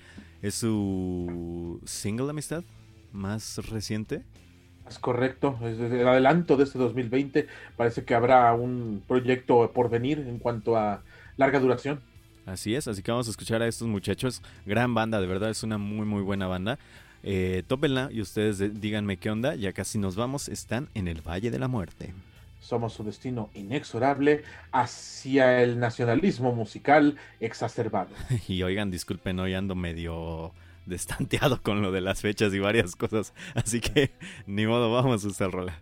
Es su single amistad más reciente. Es correcto, es el adelanto de este 2020. Parece que habrá un proyecto por venir en cuanto a larga duración. Así es, así que vamos a escuchar a estos muchachos. Gran banda, de verdad, es una muy, muy buena banda. Eh, tópenla y ustedes de- díganme qué onda. Ya casi nos vamos. Están en el Valle de la Muerte. Somos su destino inexorable hacia el nacionalismo musical exacerbado. Y oigan, disculpen, hoy ando medio destanteado con lo de las fechas y varias cosas. Así que ni modo, vamos a usar rola.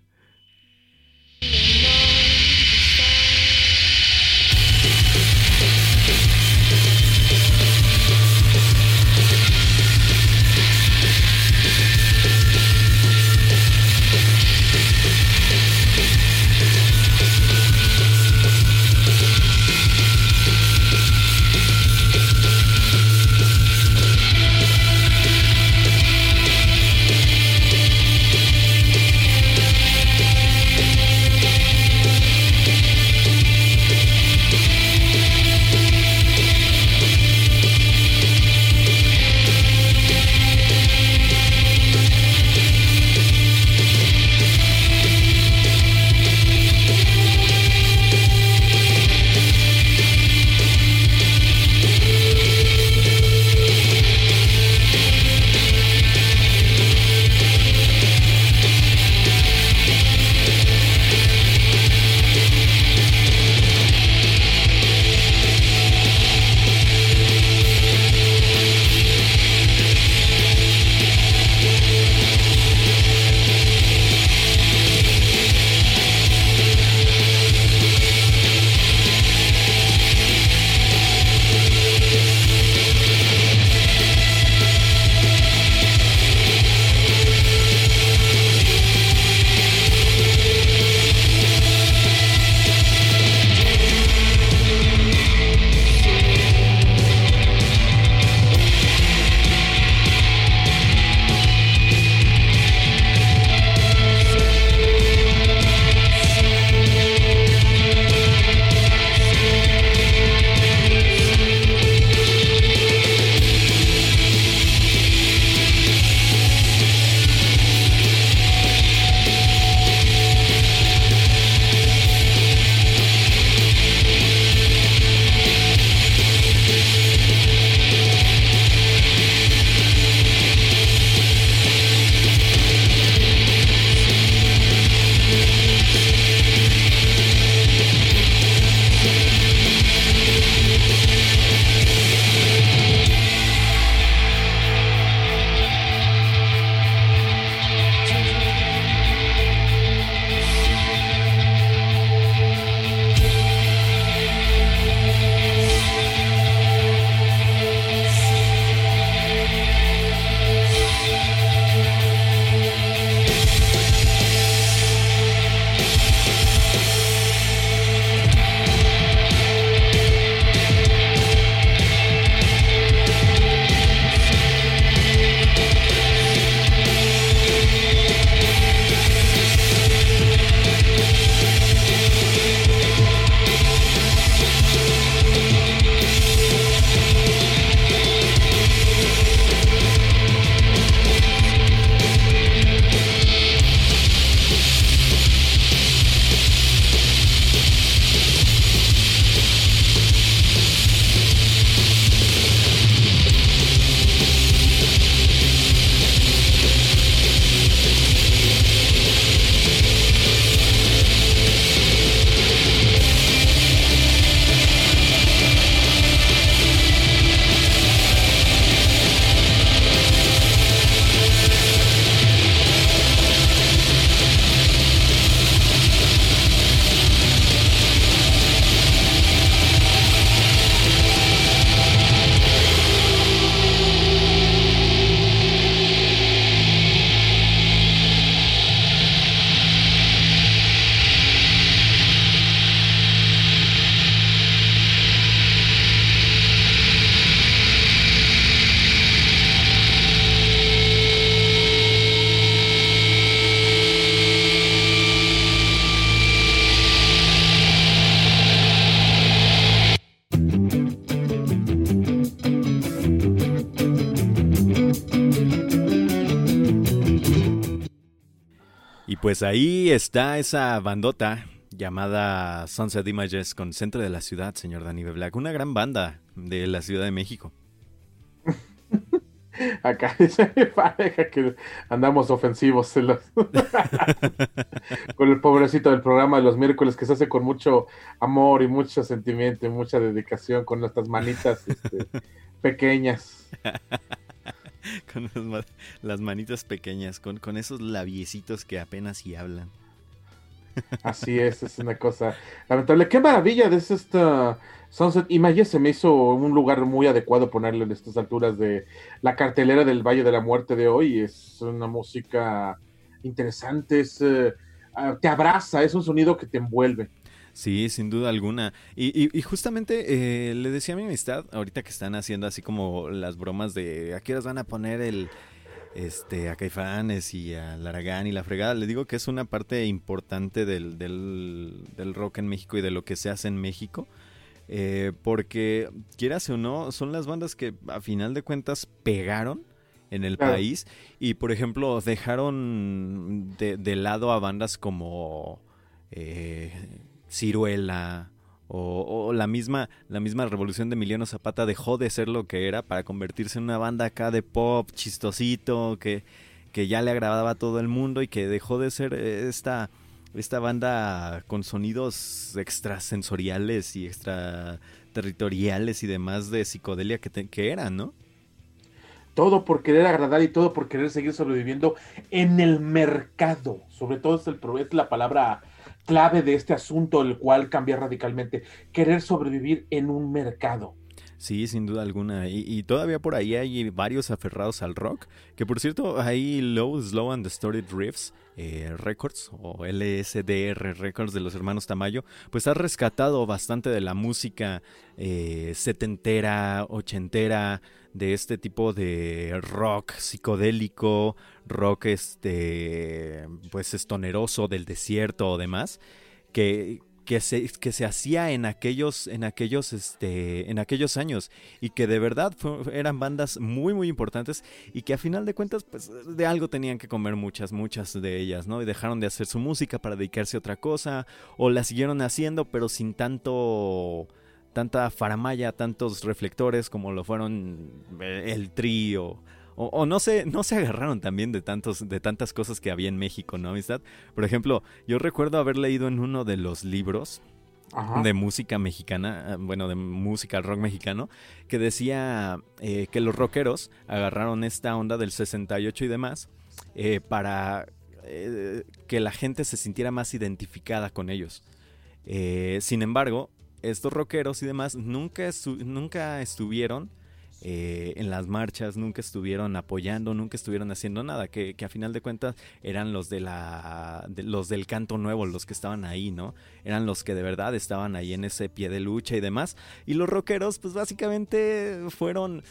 Pues ahí está esa bandota llamada Sunset Images con Centro de la Ciudad, señor Dani Black. Una gran banda de la Ciudad de México. Acá dice mi pareja que andamos ofensivos con el pobrecito del programa de los miércoles que se hace con mucho amor y mucho sentimiento y mucha dedicación con nuestras manitas este, pequeñas. con las, manitas pequeñas, con, con esos labiecitos que apenas si hablan. Así es, es una cosa lamentable. Qué maravilla de esta Sunset Images. Se me hizo un lugar muy adecuado ponerle en estas alturas de la cartelera del Valle de la Muerte de hoy. Es una música interesante, eh, ah, te abraza, es un sonido que te envuelve. Sí, sin duda alguna. Y, justamente eh, le decía a mi amistad, ahorita que están haciendo así como las bromas de a qué horas van a poner el, este, a Caifanes y a Laragán y la fregada. Le digo que es una parte importante del, del, rock en México y de lo que se hace en México. Eh, porque, quieras o no, son las bandas que a final de cuentas pegaron en el país y, por ejemplo, dejaron de, lado a bandas como eh, Ciruela, o, la misma la misma revolución de Emiliano Zapata dejó de ser lo que era para convertirse en una banda acá de pop chistosito que, que ya le agradaba a todo el mundo y que dejó de ser esta esta banda con sonidos extrasensoriales y extraterritoriales y demás de psicodelia que, que era, ¿no? Todo por querer agradar y todo por querer seguir sobreviviendo en el mercado. Sobre todo es, el, es la palabra clave de este asunto, el cual cambia radicalmente, querer sobrevivir en un mercado. Sí, sin duda alguna. Y, todavía por ahí hay varios aferrados al rock. Que por cierto, hay Low, Slow and Distorted Riffs eh, Records o LSDR Records de los hermanos Tamayo. Pues ha rescatado bastante de la música eh, setentera, ochentera, de este tipo de rock psicodélico, rock este, pues estoneroso del desierto o demás, que, que se, que se hacía en aquellos, en aquellos, este, en aquellos años y que de verdad eran bandas muy, muy importantes y que a final de cuentas, pues de algo tenían que comer muchas, muchas de ellas, ¿no? Y dejaron de hacer su música para dedicarse a otra cosa o la siguieron haciendo pero sin tanto tanta faramaya, tantos reflectores como lo fueron eh, el trío. O, no se, no se agarraron también de tantos, de tantas cosas que había en México, ¿no, amistad? Por ejemplo, yo recuerdo haber leído en uno de los libros de música mexicana, bueno, de música rock mexicano, que decía eh, que los rockeros agarraron esta onda del 68 y demás eh, para que la gente se sintiera más identificada con ellos. sin embargo, estos rockeros y demás nunca, nunca estuvieron eh, en las marchas, nunca estuvieron apoyando, nunca estuvieron haciendo nada, que, a final de cuentas eran los de la los del canto nuevo, los que estaban ahí, ¿no? Eran los que de verdad estaban ahí en ese pie de lucha y demás. Y los rockeros, pues básicamente fueron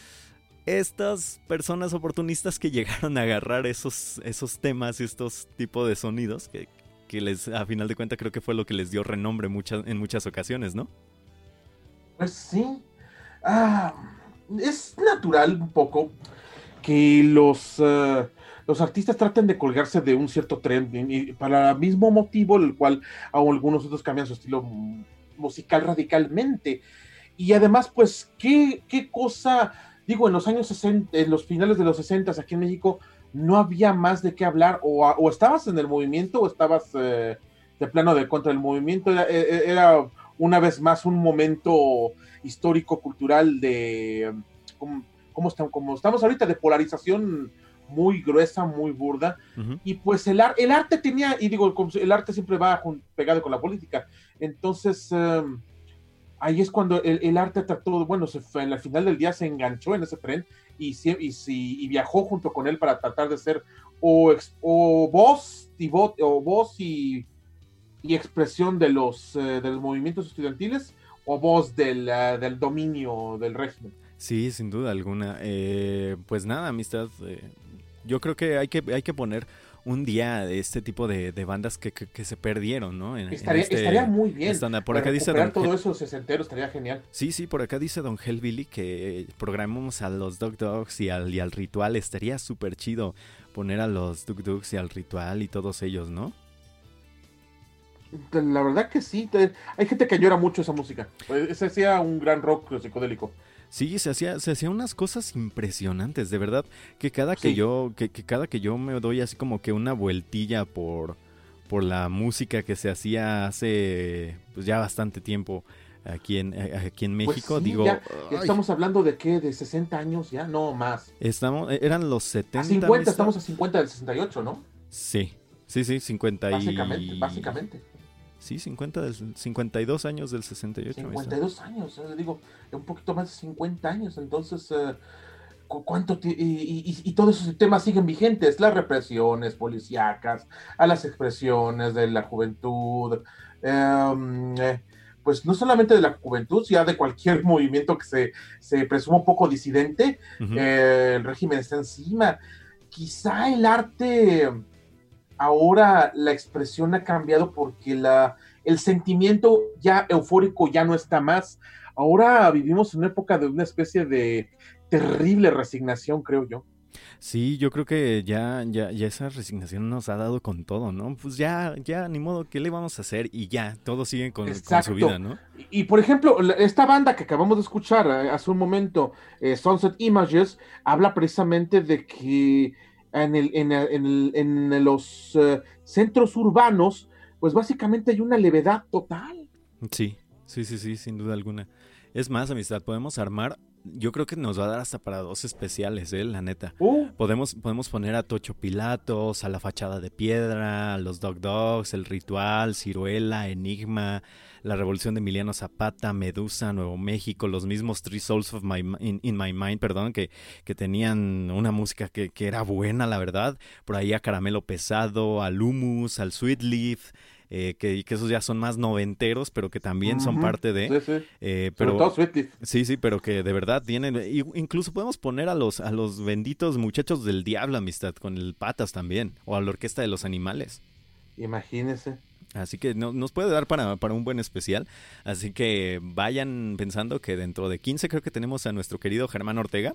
estas personas oportunistas que llegaron a agarrar esos, esos temas, estos tipos de sonidos que, que les, a final de cuentas, creo que fue lo que les dio renombre muchas, en muchas ocasiones, ¿no? Pues sí. Ah, es natural un poco que los, eh, los artistas traten de colgarse de un cierto tren y para el mismo motivo el cual algunos otros cambian su estilo musical radicalmente. Y además, pues, ¿qué, qué cosa, digo, en los años 60, en los finales de los 60 aquí en México, no había más de qué hablar, o, estabas en el movimiento o estabas eh, de plano de contra el movimiento, era, e, e, era, una vez más un momento histórico, cultural de, como, estamos, como estamos ahorita, de polarización muy gruesa, muy burda, y pues el, el arte tenía, y digo, el arte siempre va pegado con la política, entonces... Em, ahí es cuando el, arte trató, bueno, se fue, la final del día se enganchó en ese tren y, y, viajó junto con él para tratar de ser o, o voz y o voz y, expresión de los, eh, de los movimientos estudiantiles o voz del, eh, del, dominio del régimen. Sí, sin duda alguna. Eh, pues nada, amistad. yo creo que hay que, hay que poner un día de este tipo de, bandas que, se perdieron, ¿no? estaría, este estaría, muy bien. por acá dice Don todo eso sesentero estaría genial. Sí, sí, por acá dice Don Hellbilly que programemos a los Dog Dogs y al, y al ritual. Estaría súper chido poner a los Dug Dogs y al ritual y todos ellos, ¿no? La verdad que sí. Hay gente que llora mucho esa música. Ese sea un gran rock psicodélico. Sí, se hacía, se hacía unas cosas impresionantes, de verdad, que cada que yo, que, cada que yo me doy así como que una vueltilla por, por la música que se hacía hace pues ya bastante tiempo aquí en, eh, aquí en pues México, digo... estamos hablando de qué, de 60 años ya, no más. Estamos, eh, eran los 70. A 50, estamos a 50 del 68, ¿no? Sí, sí, sí, 50 y... Básicamente, básicamente. Sí, 50 del, 52 años del 68. 52 años, eh, digo, un poquito más de 50 años. Entonces, eh, ¿cuánto y, todos esos temas siguen vigentes? Las represiones policíacas, a las expresiones de la juventud, em, eh, pues no solamente de la juventud, sino de cualquier movimiento que se, se presuma un poco disidente, el régimen está encima. Quizá el arte ahora la expresión ha cambiado porque la, el sentimiento ya eufórico ya no está más. Ahora vivimos en una época de una especie de terrible resignación, creo yo. Sí, yo creo que ya, ya, ya esa resignación nos ha dado con todo, ¿no? Pues ya, ya, ni modo, ¿qué le vamos a hacer? Y ya, todos siguen con, su vida, ¿no? Y, por ejemplo, esta banda que acabamos de escuchar eh, hace un momento, eh, Sunset Images, habla precisamente de que en, el, en, el, en los eh, centros urbanos, pues básicamente hay una levedad total. Sí, sí, sí, sí, sin duda alguna. Es más, amistad, podemos armar yo creo que nos va a dar hasta para dos especiales, ¿eh? La neta. Uh. Podemos, podemos poner a Tocho Pilatos, a La Fachada de Piedra, a los Dog Dogs, El Ritual, Ciruela, Enigma, La Revolución de Emiliano Zapata, Medusa, Nuevo México, los mismos Three Souls of My, in, My Mind, perdón, que, que tenían una música que, que, era buena, la verdad. Por ahí a Caramelo Pesado, al Humus, al Sweet Leaf. Eh, que, esos ya son más noventeros, pero que también son parte de. Sí, sí. Eh, pero, sí, sí, pero que de verdad tienen. Incluso podemos poner a los, a los benditos muchachos del diablo, amistad, con el Patas también, o a la Orquesta de los Animales. Imagínese. Así que no, nos puede dar para, para, un buen especial. Así que vayan pensando que dentro de 15 creo que tenemos a nuestro querido Germán Ortega.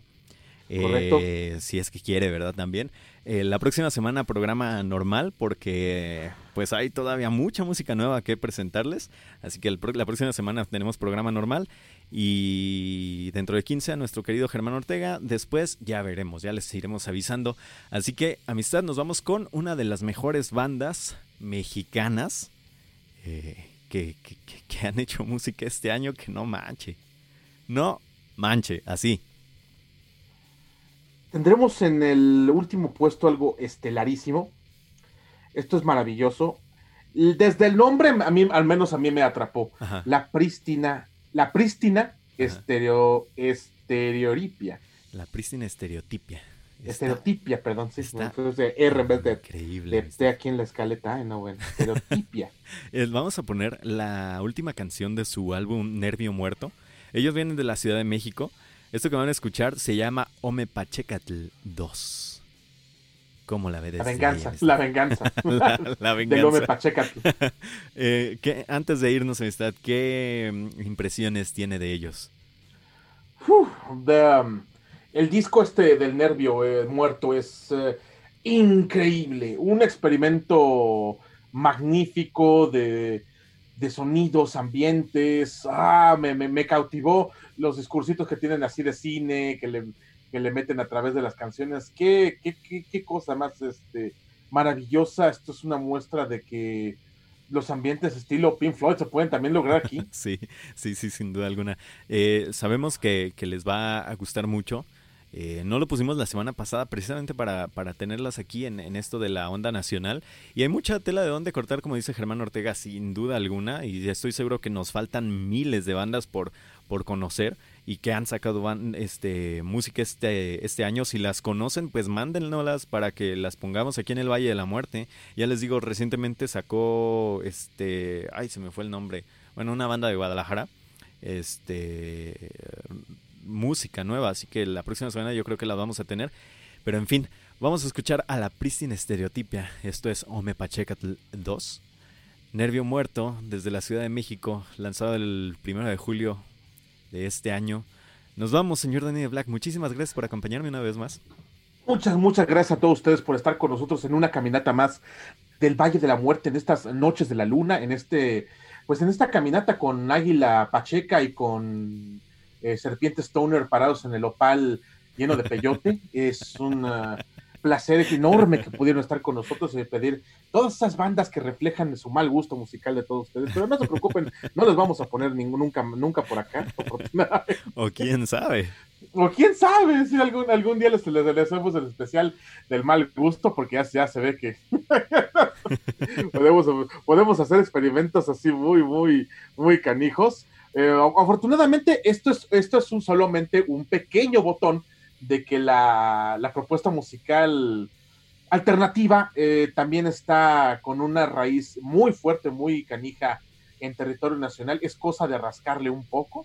Eh, si es que quiere, ¿verdad? También. Eh, la próxima semana programa normal porque pues hay todavía mucha música nueva que presentarles. Así que la próxima semana tenemos programa normal y dentro de 15 a nuestro querido Germán Ortega. Después ya veremos, ya les iremos avisando. Así que amistad, nos vamos con una de las mejores bandas mexicanas eh, que, que han hecho música este año que no manche. No manche, así. Tendremos en el último puesto algo estelarísimo. Esto es maravilloso. Desde el nombre, a mí, al menos a mí me atrapó. La prístina, la prístina estereo, estereoripia. La prístina estereotipia. Estereotipia, perdón, sí, de R en vez de, increíble, de, aquí en la escaleta, no, bueno, estereotipia. Vamos a poner la última canción de su álbum Nervio Muerto. Ellos vienen de la Ciudad de México esto que van a escuchar se llama Ome Pachecatl 2. ¿Cómo la ves? La venganza, la venganza. la, venganza. Ome Pachecatl. eh, antes de irnos, amistad, ¿qué mm, impresiones tiene de ellos? Um, el disco este del nervio eh, muerto es eh, increíble. Un experimento magnífico de de sonidos, ambientes, ah, me, me, cautivó los discursitos que tienen así de cine, que le, que le meten a través de las canciones, qué, qué, qué, cosa más este, maravillosa, esto es una muestra de que los ambientes estilo Pink Floyd se pueden también lograr aquí. sí, sí, sí, sin duda alguna. Eh, sabemos que, que les va a gustar mucho. Eh, no lo pusimos la semana pasada precisamente para, para tenerlas aquí en, esto de la onda nacional. Y hay mucha tela de donde cortar, como dice Germán Ortega, sin duda alguna. Y estoy seguro que nos faltan miles de bandas por, por conocer y que han sacado este, música este, este año. Si las conocen, pues mándennolas para que las pongamos aquí en el Valle de la Muerte. Ya les digo, recientemente sacó, este, ay, se me fue el nombre. Bueno, una banda de Guadalajara. Este música nueva, así que la próxima semana yo creo que la vamos a tener. Pero en fin, vamos a escuchar a la prístina estereotipia. Esto es Ome Pachecatl 2. Nervio Muerto, desde la Ciudad de México, lanzado el primero de julio de este año. Nos vamos, señor Daniel Black. Muchísimas gracias por acompañarme una vez más. Muchas, muchas gracias a todos ustedes por estar con nosotros en una caminata más del Valle de la Muerte, en estas noches de la luna, en este, pues en esta caminata con Águila Pacheca y con eh, serpientes stoner parados en el opal lleno de peyote. es un uh, placer enorme que pudieron estar con nosotros y pedir todas esas bandas que reflejan su mal gusto musical de todos ustedes. Pero no se preocupen, no les vamos a poner ningún, nunca, nunca por acá. o quién sabe. O quién sabe si algún, algún día les, les, hacemos el especial del mal gusto, porque ya, ya se ve que podemos, podemos hacer experimentos así muy, muy, muy canijos. Eh, afortunadamente, esto es, esto es un, solamente un pequeño botón de que la, la propuesta musical alternativa eh, también está con una raíz muy fuerte, muy canija en territorio nacional. Es cosa de rascarle un poco.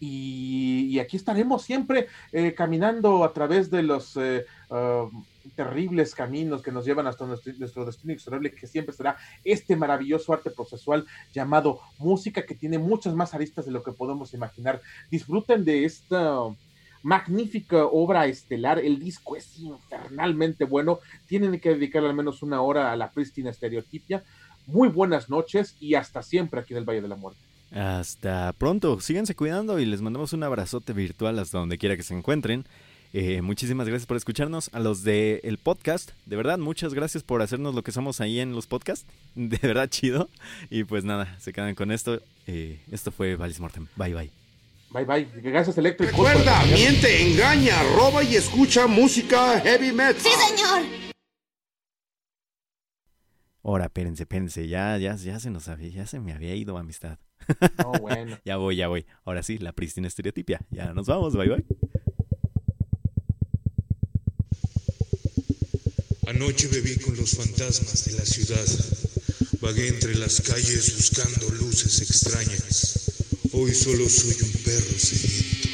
Y, aquí estaremos siempre eh, caminando a través de los um, terribles caminos que nos llevan hasta nuestro, destino inexorable, que siempre será este maravilloso arte procesual llamado música, que tiene muchas más aristas de lo que podemos imaginar. Disfruten de esta magnífica obra estelar. El disco es infernalmente bueno. Tienen que dedicar al menos una hora a la prístina estereotipia. Muy buenas noches y hasta siempre aquí en el Valle de la Muerte. Hasta pronto. Síganse cuidando y les mandamos un abrazote virtual hasta donde quiera que se encuentren. Eh, muchísimas gracias por escucharnos. A los del el podcast, de verdad, muchas gracias por hacernos lo que somos ahí en los podcasts. De verdad, chido. Y pues nada, se quedan con esto. Eh, esto fue Valis Mortem. Bye, bye. Bye bye. Gracias, Electric. Recuerda, miente, engaña, roba y escucha música heavy metal. ¡Sí, señor! Ahora, espérense, espérense. Ya, ya, ya se nos había, ya se me había ido amistad. Oh, bueno. ya voy, ya voy. Ahora sí, la prístina estereotipia. Ya nos vamos. Bye, bye. Anoche bebí con los fantasmas de la ciudad. Vagué entre las calles buscando luces extrañas. Hoy solo soy un perro sediento.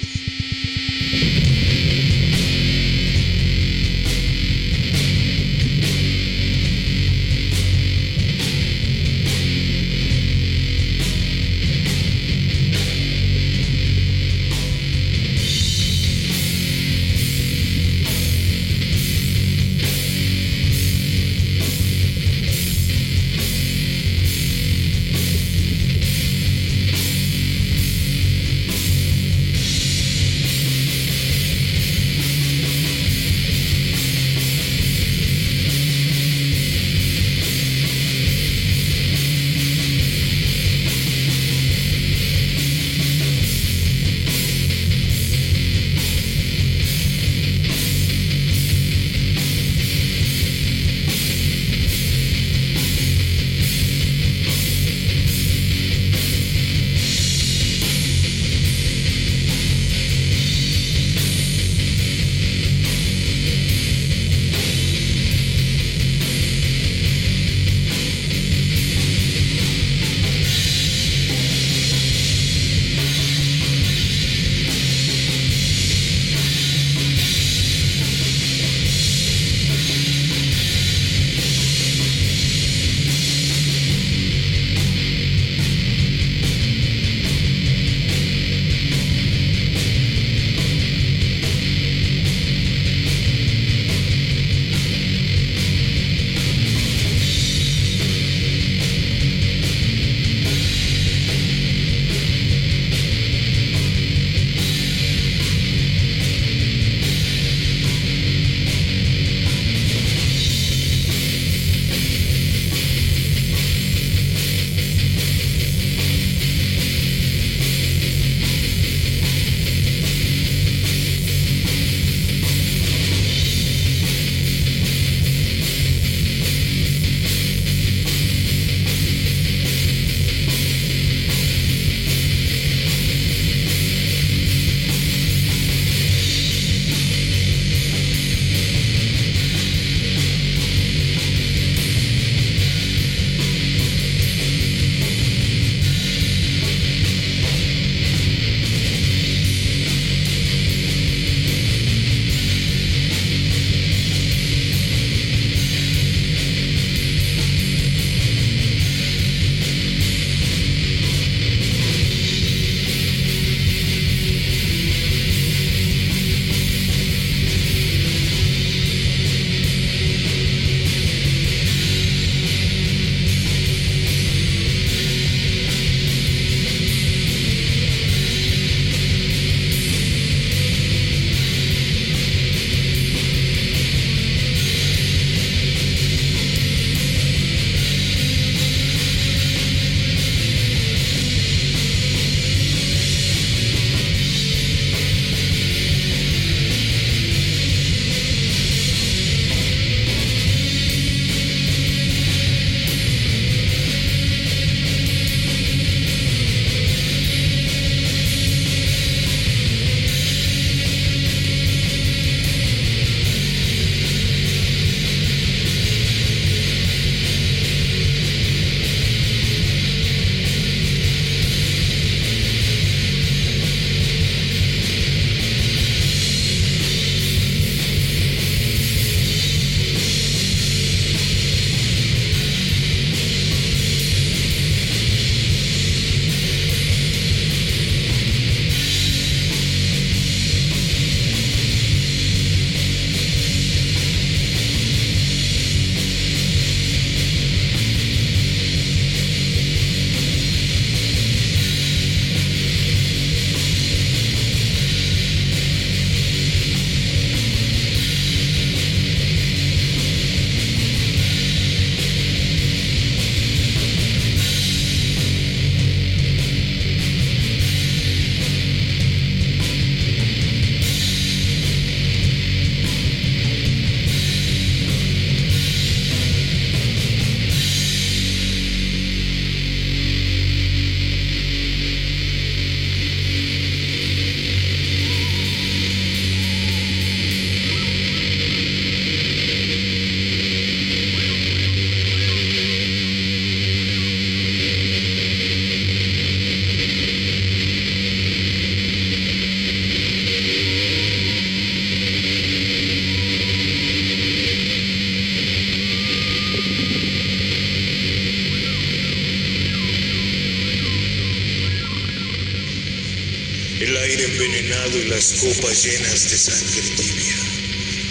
Y las copas llenas de sangre tibia.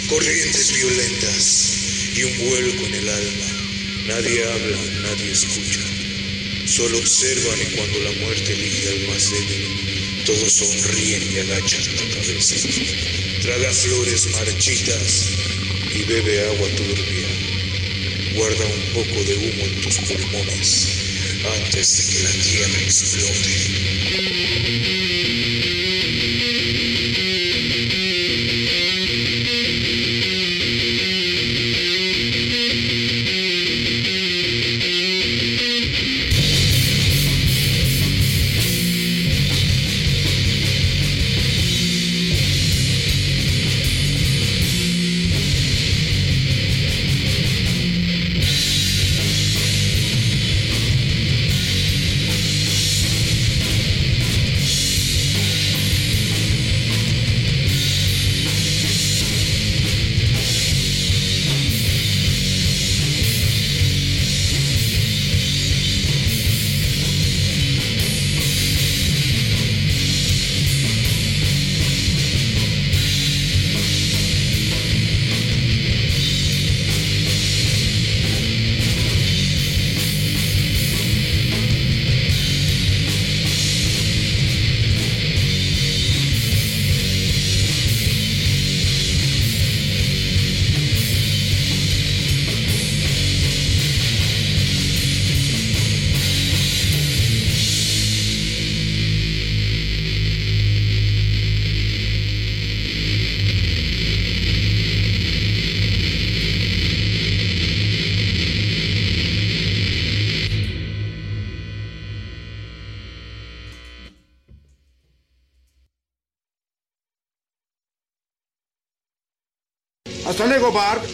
Corrientes violentas y un vuelco en el alma. Nadie habla, nadie escucha. Solo observan y cuando la muerte elige al más débil, todos sonríen y agachan la cabeza. Traga flores marchitas y bebe agua turbia. Guarda un poco de humo en tus pulmones antes de que la tierra explote.